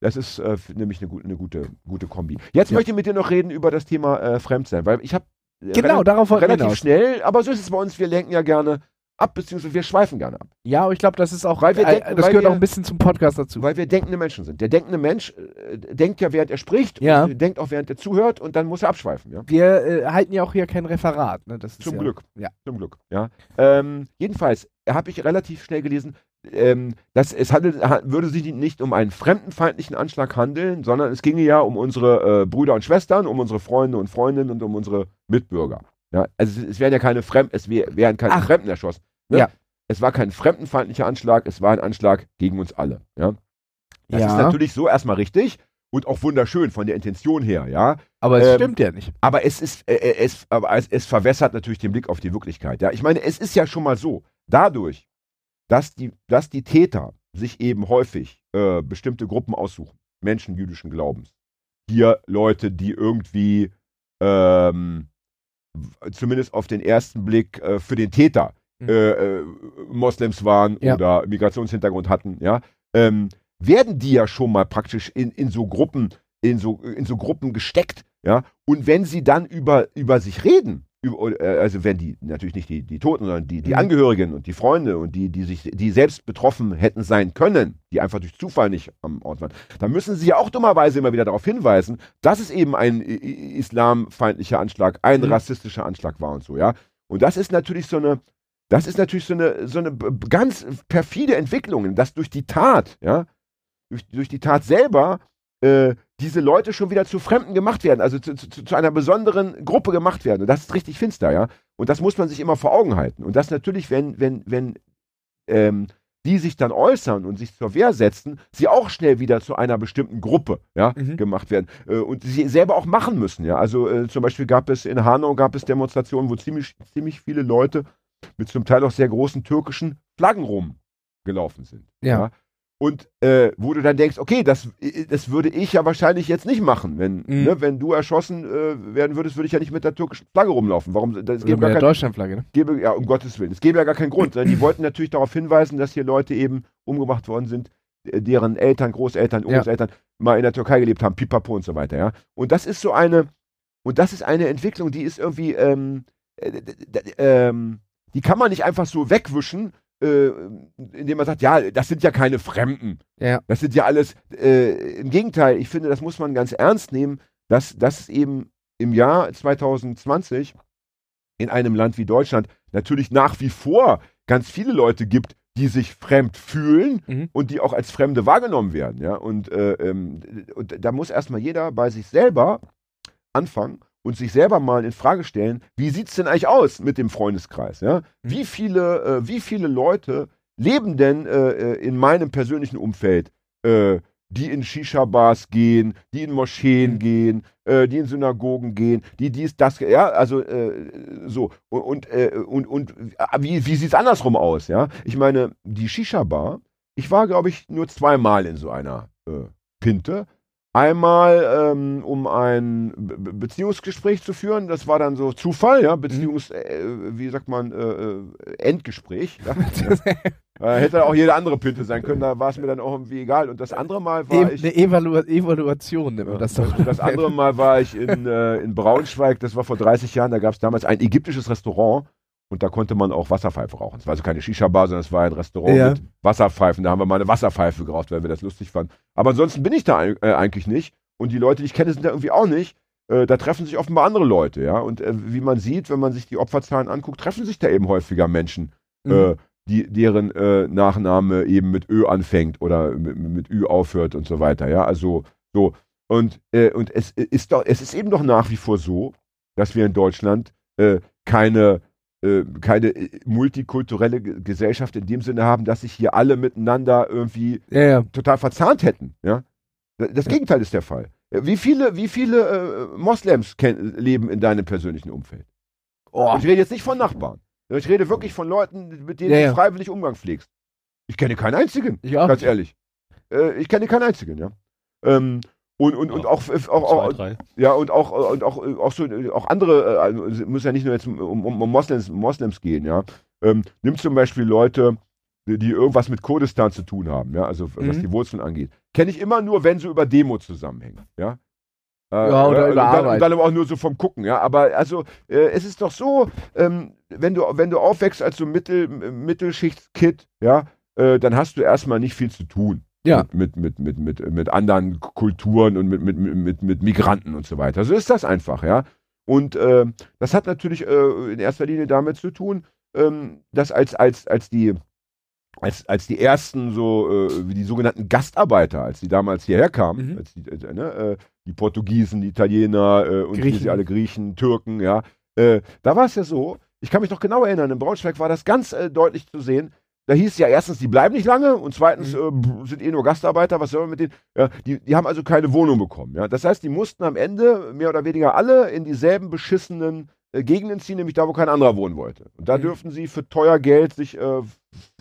B: Das ist äh, nämlich eine, gute- eine gute, gute Kombi. Jetzt
C: Ja.
B: möchte ich mit dir noch reden über das Thema äh, Fremdsein, weil ich habe
C: genau, darauf wollten wir
B: relativ schnell, aber so ist es bei uns, wir lenken ja gerne ab, beziehungsweise wir schweifen gerne ab.
C: Ja, aber ich glaube, das ist auch,
B: Weil wir
C: äh,
B: denken-
C: das gehört
B: wir-
C: auch ein bisschen zum Podcast dazu.
B: Weil wir denkende Menschen sind. Der denkende Mensch äh, denkt ja, während er spricht,
C: Ja.
B: und denkt auch, während er zuhört und dann muss er abschweifen. Ja?
C: Wir äh, halten ja auch hier kein Referat, ne?
B: Zum
C: ja,
B: Glück.
C: Ja.
B: Zum Glück. Ja. Ähm, jedenfalls habe ich relativ schnell gelesen, ähm, dass es handelt, ha- würde sich nicht um einen fremdenfeindlichen Anschlag handeln, sondern es ginge ja um unsere äh, Brüder und Schwestern, um unsere Freunde und Freundinnen und um unsere Mitbürger. Ja, also es, es werden ja keine Fremden, es wär, wären keine
C: Ach.
B: Fremden erschossen. Ne?
C: Ja.
B: Es war kein fremdenfeindlicher Anschlag, es war ein Anschlag gegen uns alle. Ja. Das
C: Ja.
B: ist natürlich so erstmal richtig und auch wunderschön von der Intention her, ja.
C: Aber es
B: Ähm,
C: stimmt ja nicht.
B: Aber es ist, äh, äh, es, aber es, es verwässert natürlich den Blick auf die Wirklichkeit. Ja, ich meine, es ist ja schon mal so, dadurch, dass die, dass die Täter sich eben häufig äh, bestimmte Gruppen aussuchen, Menschen jüdischen Glaubens. Hier Leute, die irgendwie ähm, zumindest auf den ersten Blick äh, für den Täter
C: Mhm.
B: äh, äh, Moslems waren
C: Ja.
B: oder Migrationshintergrund hatten, ja, ähm, werden die ja schon mal praktisch in, in so Gruppen, in so, in so Gruppen gesteckt, ja, und wenn sie dann über, über sich reden, also wenn die, natürlich nicht die, die Toten, sondern die, die
C: Mhm.
B: Angehörigen und die Freunde und die, die sich, die selbst betroffen hätten sein können, die einfach durch Zufall nicht am Ort waren, dann müssen sie ja auch dummerweise immer wieder darauf hinweisen, dass es eben ein islamfeindlicher Anschlag, ein
C: Mhm.
B: rassistischer Anschlag war und so, ja. Und das ist natürlich so eine, das ist natürlich so eine, so eine ganz perfide Entwicklung, dass durch die Tat, ja, durch, durch die Tat selber äh, diese Leute schon wieder zu Fremden gemacht werden, also zu, zu, zu einer besonderen Gruppe gemacht werden. Und das ist richtig finster, ja. Und das muss man sich immer vor Augen halten. Und das natürlich, wenn, wenn, wenn ähm, die sich dann äußern und sich zur Wehr setzen, sie auch schnell wieder zu einer bestimmten Gruppe ja,
C: Mhm.
B: gemacht werden. Äh, und sie selber auch machen müssen. Ja? Also äh, zum Beispiel gab es in Hanau gab es Demonstrationen, wo ziemlich, ziemlich viele Leute mit zum Teil auch sehr großen türkischen Flaggen rumgelaufen sind.
C: Ja.
B: Und äh, wo du dann denkst, okay, das, äh, das würde ich ja wahrscheinlich jetzt nicht machen. Wenn,
C: Mhm.
B: ne, wenn du erschossen äh, werden würdest, würde ich ja nicht mit der türkischen Flagge rumlaufen. Warum? Das gäbe gar
C: der Deutschlandflagge, ne?
B: gäbe, ja, um Gottes Willen. Es gäbe ja gar keinen Grund. sondern Die wollten natürlich darauf hinweisen, dass hier Leute eben umgebracht worden sind, äh, deren Eltern, Großeltern,
C: Ja.
B: Großeltern mal in der Türkei gelebt haben, pipapo und so weiter, ja. Und das ist so eine, und das ist eine Entwicklung, die ist irgendwie, ähm, äh, ähm, die kann man nicht einfach so wegwischen, äh, indem man sagt, ja, das sind ja keine Fremden.
C: Ja.
B: Das sind ja alles, äh, im Gegenteil, ich finde, das muss man ganz ernst nehmen, dass, es eben im Jahr 2020 in einem Land wie Deutschland natürlich nach wie vor ganz viele Leute gibt, die sich fremd fühlen
C: Mhm.
B: und die auch als Fremde wahrgenommen werden. Ja? Und, äh, ähm, und da muss erstmal jeder bei sich selber anfangen und sich selber mal in Frage stellen, wie sieht es denn eigentlich aus mit dem Freundeskreis? Ja? Wie, viele, äh, wie viele Leute leben denn äh, äh, in meinem persönlichen Umfeld äh, die in Shisha-Bars gehen, die in Moscheen
C: Mhm.
B: gehen, äh, die in Synagogen gehen, die dies, das, ja, also äh, so. Und, und, und, wie, wie sieht es andersrum aus, ja? Ich meine, die Shisha-Bar, ich war, glaube ich, nur zweimal in so einer Pinte. Einmal, ähm, um ein Be Be- Beziehungsgespräch zu führen, das war dann so Zufall, ja, Beziehungs, äh, wie sagt man, äh, äh, Endgespräch. Ja? <laughs> Äh, hätte auch jede andere Pinte sein können, da war es mir dann auch irgendwie egal. Und das andere Mal war
C: E
B: ich.
C: eine Evalu Evaluation nennt man das doch.
B: Das andere Mal war ich in, äh, in Braunschweig, das war vor 30 Jahren, da gab es damals ein ägyptisches Restaurant und da konnte man auch Wasserpfeife rauchen. Es war also keine Shisha-Bar, sondern es war ein Restaurant
C: Ja.
B: mit Wasserpfeifen. Da haben wir mal eine Wasserpfeife geraucht, weil wir das lustig fanden. Aber ansonsten bin ich da äh, eigentlich nicht. Und die Leute, die ich kenne, sind da irgendwie auch nicht. Äh, da treffen sich offenbar andere Leute, ja. Und äh, wie man sieht, wenn man sich die Opferzahlen anguckt, treffen sich da eben häufiger Menschen,
C: Mhm.
B: die, deren Nachname eben mit Ö anfängt oder mit, mit Ü aufhört und so weiter, ja. Also so. Und, und es ist doch, es ist eben doch nach wie vor so, dass wir in Deutschland keine, keine äh, multikulturelle Ge- Gesellschaft in dem Sinne haben, dass sich hier alle miteinander irgendwie
C: Ja, ja.
B: total verzahnt hätten. Ja? Das Gegenteil ist der Fall. Äh, Wie viele, wie viele äh, Moslems leben in deinem persönlichen Umfeld?
C: Oh.
B: Und ich rede jetzt nicht von Nachbarn. Ich rede wirklich von Leuten, mit denen
C: Ja,
B: du freiwillig Umgang pflegst. Ich kenne keinen einzigen, ganz ehrlich. Äh, ich kenne keinen einzigen, ja. Ähm, und, und, und auch, auch, auch,
D: Zwei, drei.
B: ja, und auch, und auch, äh, auch so, äh, auch andere, äh, also es muss ja nicht nur jetzt um, um, um Moslems, Moslems gehen, ja. Ähm, nimm zum Beispiel Leute, die, irgendwas mit Kurdistan zu tun haben, ja, also was
C: Mhm.
B: die Wurzeln angeht. Kenne ich immer nur, wenn sie über Demo zusammenhängen, ja. Äh,
C: Ja, oder
B: und
C: über
B: dann,
C: Arbeit.
B: und dann aber auch nur so vom Gucken, ja. Aber also, äh, es ist doch so, ähm, wenn du, wenn du aufwächst als so Mittel, Mittelschichtskid, ja, äh, dann hast du erstmal nicht viel zu tun
C: Ja.
B: mit, mit, mit, mit, mit anderen Kulturen und mit, mit, mit, mit Migranten und so weiter. So ist das einfach, ja. Und äh, das hat natürlich äh, in erster Linie damit zu tun, ähm, dass als, als, als die als, als die ersten so, äh, wie die sogenannten Gastarbeiter, als die damals hierher kamen,
C: Mhm.
B: als die, äh, ne, äh, die Portugiesen, die Italiener äh, und
C: Griechen.
B: alle Griechen, Türken, ja, äh, da war es ja so, ich kann mich noch genau erinnern, in Braunschweig war das ganz äh, deutlich zu sehen, da hieß ja erstens, die bleiben nicht lange und zweitens
C: Mhm.
B: äh, sind eh nur Gastarbeiter, was soll man mit denen? Ja, die, die haben also keine Wohnung bekommen. Ja? Das heißt, die mussten am Ende mehr oder weniger alle in dieselben beschissenen äh, Gegenden ziehen, nämlich da, wo kein anderer wohnen wollte. Und da
C: Mhm.
B: dürften sie für teuer Geld sich äh,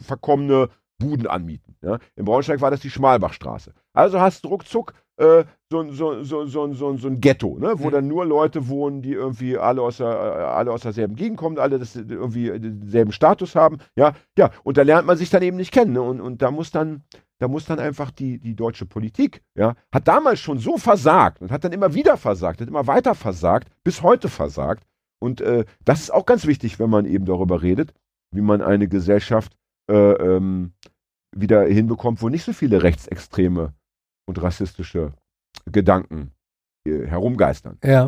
B: verkommene Buden anmieten. Ja? In Braunschweig war das die Schmalbachstraße. Also hast du ruckzuck äh, so, ein- so, so, so, so, so ein Ghetto, ne? wo
C: Mhm.
B: dann nur Leute wohnen, die irgendwie alle aus, der, alle aus derselben Gegend kommen, alle das, irgendwie denselben Status haben. Ja, ja, und da lernt man sich dann eben nicht kennen. Ne? Und, und da muss dann, da muss dann einfach die, die deutsche Politik, ja, hat damals schon so versagt und hat dann immer wieder versagt, hat immer weiter versagt, bis heute versagt. Und äh, das ist auch ganz wichtig, wenn man eben darüber redet, wie man eine Gesellschaft äh, ähm, wieder hinbekommt, wo nicht so viele rechtsextreme und rassistische Gedanken äh, herumgeistern.
C: Ja.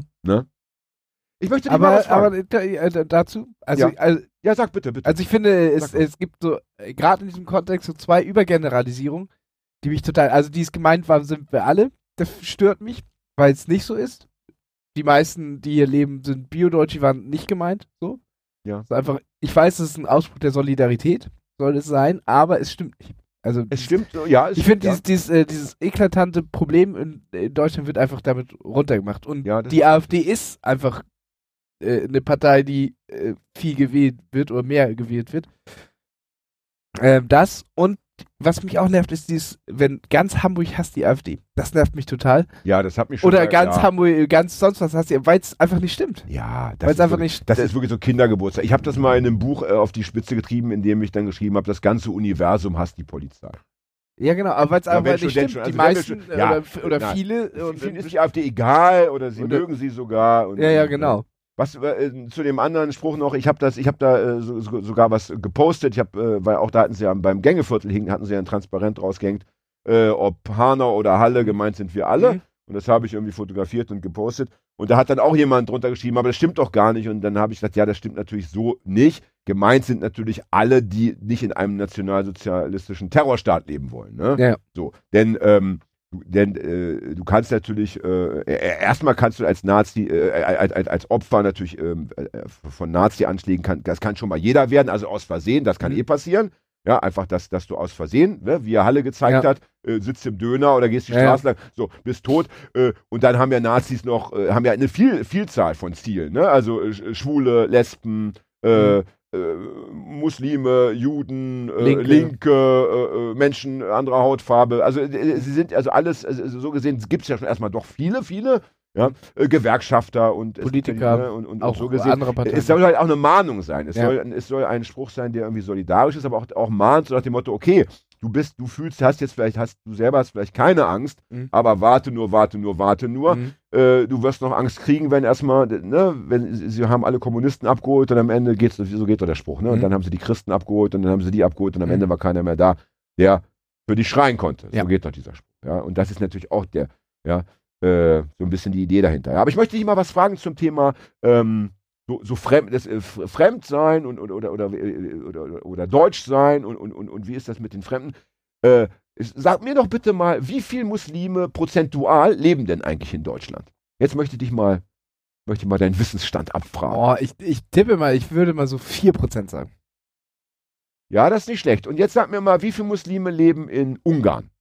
B: Ich möchte dich mal
C: Aber,
B: was fragen.
C: aber da, äh, dazu, also,
B: Ja.
C: also,
B: ja, sag bitte, bitte.
C: also ich finde, es, es gibt so, äh, gerade in diesem Kontext so zwei Übergeneralisierungen, die mich total, also die es gemeint waren, sind wir alle. Das stört mich, weil es nicht so ist. Die meisten, die hier leben, sind Bio-Deutsch, die waren nicht gemeint, so.
B: Ja.
C: Einfach, ich weiß, es ist ein Ausspruch der Solidarität, soll es sein, aber es stimmt nicht. Also
B: es stimmt, ja. Es
C: ich finde, dieses, dieses, äh, dieses eklatante Problem in, in Deutschland wird einfach damit runtergemacht. Und
B: Ja,
C: die AfD ist einfach äh, eine Partei, die äh, viel gewählt wird oder mehr gewählt wird. Ähm, das und was mich auch nervt, ist dieses, wenn ganz Hamburg hasst die AfD. Das nervt mich total.
B: ja, das hat mich schon.
C: Oder
B: mal-
C: ganz
B: ja.
C: Hamburg, äh, ganz sonst was hasst die, weil es einfach nicht stimmt.
B: Ja, das ist,
C: einfach
B: wirklich,
C: nicht-
B: das ist wirklich so Kindergeburtstag. Ich habe das mal in einem Buch äh, auf die Spitze getrieben, in dem ich dann geschrieben habe, das ganze Universum hasst die Polizei.
C: Ja, genau, aber weil es einfach nicht stimmt.
B: schon.
C: die
B: Also wir
C: meisten
B: schon-
C: äh,
B: ja,
C: oder, oder viele und,
B: Vielen ist die AfD egal oder sie
C: Oder-
B: mögen sie sogar. Und,
C: ja, ja, genau.
B: Was äh, zu dem anderen Spruch noch, ich habe das, ich habe da äh, so, so, sogar was gepostet. Ich habe, äh, weil auch da hatten sie ja beim Gängeviertel hing, hatten sie ja ein Transparent rausgehängt, äh, ob Hanau oder Halle gemeint sind wir alle.
C: Mhm.
B: Und das habe ich irgendwie fotografiert und gepostet. Und da hat dann auch jemand drunter geschrieben, aber das stimmt doch gar nicht. Und dann habe ich gesagt, ja, das stimmt natürlich so nicht. Gemeint sind natürlich alle, die nicht in einem nationalsozialistischen Terrorstaat leben wollen. Ne?
C: Ja.
B: So, denn, ähm, du, denn äh, du kannst natürlich, äh, äh, erstmal kannst du als Nazi, äh, als, als, als Opfer natürlich ähm, äh, von Nazi-Anschlägen, kann, das kann schon mal jeder werden, also aus Versehen, das kann
C: Mhm.
B: eh passieren. Ja, einfach, dass, dass du aus Versehen, ne, wie er Halle gezeigt
C: Ja.
B: hat, äh, sitzt im Döner oder gehst die
C: Ja.
B: Straße lang, so, bist tot. Äh, und dann haben ja Nazis noch, äh, haben ja eine viel, Vielzahl von Zielen, ne? Also äh, Sch- Schwule, Lesben, äh,
C: Mhm.
B: Äh, Muslime, Juden, äh,
C: Linke.
B: Linke, äh, Menschen anderer Hautfarbe. Also sie sind also alles, also so gesehen gibt es ja schon erstmal doch viele, viele, ja, Gewerkschafter und gibt ja
C: Politiker,
B: ne, und, und,
C: Auch
B: und so gesehen.
C: andere Parteien.
B: Es soll halt auch eine Mahnung sein. Es,
C: Ja.
B: soll, es soll ein Spruch sein, der irgendwie solidarisch ist, aber auch, auch mahnt, so nach dem Motto, okay, du bist, du fühlst, hast jetzt vielleicht, hast du selber hast vielleicht keine Angst,
C: Mhm.
B: aber warte nur, warte nur, warte nur.
C: Mhm.
B: Äh, du wirst noch Angst kriegen, wenn erstmal, ne, wenn sie haben alle Kommunisten abgeholt und am Ende geht's, so geht doch der Spruch, ne? Und
C: Mhm.
B: dann haben sie die Christen abgeholt und dann haben sie die abgeholt und am
C: Mhm.
B: Ende war keiner mehr da, der für dich schreien konnte.
C: Ja.
B: So geht doch dieser Spruch. Ja, und das ist natürlich auch der, ja, äh, so ein bisschen die Idee dahinter. Ja, aber ich möchte dich mal was fragen zum Thema ähm, so, so fremd, das, äh, F- Fremdsein und, und, oder, oder, äh, oder, oder, oder Deutsch sein und, und, und, und wie ist das mit den Fremden? Äh, sag mir doch bitte mal, wie viele Muslime prozentual leben denn eigentlich in Deutschland? Jetzt möchte ich dich mal, möchte mal deinen Wissensstand abfragen.
C: Oh, ich, ich tippe mal, ich würde mal so 4% sagen.
B: Ja, das ist nicht schlecht. Und jetzt sag mir mal, wie viele Muslime leben in Ungarn?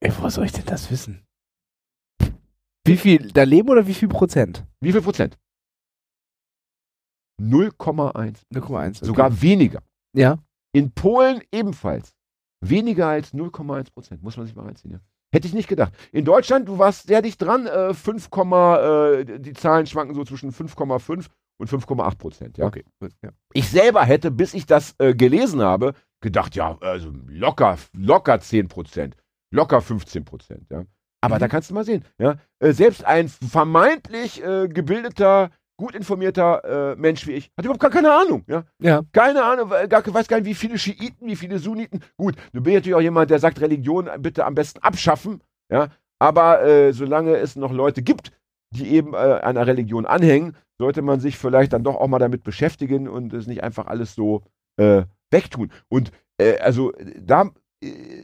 C: Ey, woher soll ich denn das wissen? Wie viel da leben oder wie viel Prozent?
B: Wie viel Prozent? 0,1.
C: 0,1. Okay.
B: Sogar weniger.
C: Ja.
B: In Polen ebenfalls. Weniger als 0,1 Prozent. Muss man sich mal reinziehen. Ja. Hätte ich nicht gedacht. In Deutschland, du warst sehr dicht dran. Äh, 5, äh, die Zahlen schwanken so zwischen 5,5 und 5,8 Prozent. Ja.
C: Okay. Ja.
B: Ich selber hätte, bis ich das äh, gelesen habe, gedacht, ja, also locker, locker 10 Prozent. Locker 15 Prozent. Ja. Aber
C: Mhm.
B: da kannst du mal sehen. Ja. Äh, selbst ein vermeintlich äh, gebildeter, gut informierter äh, Mensch wie ich hat überhaupt gar keine Ahnung. Ja.
C: Ja.
B: Keine Ahnung, gar, weiß gar nicht, wie viele Schiiten, wie viele Sunniten. Gut, du bist natürlich auch jemand, der sagt, Religion bitte am besten abschaffen. Ja, aber äh, solange es noch Leute gibt, die eben äh, einer Religion anhängen, sollte man sich vielleicht dann doch auch mal damit beschäftigen und es nicht einfach alles so wegtun. Und also da,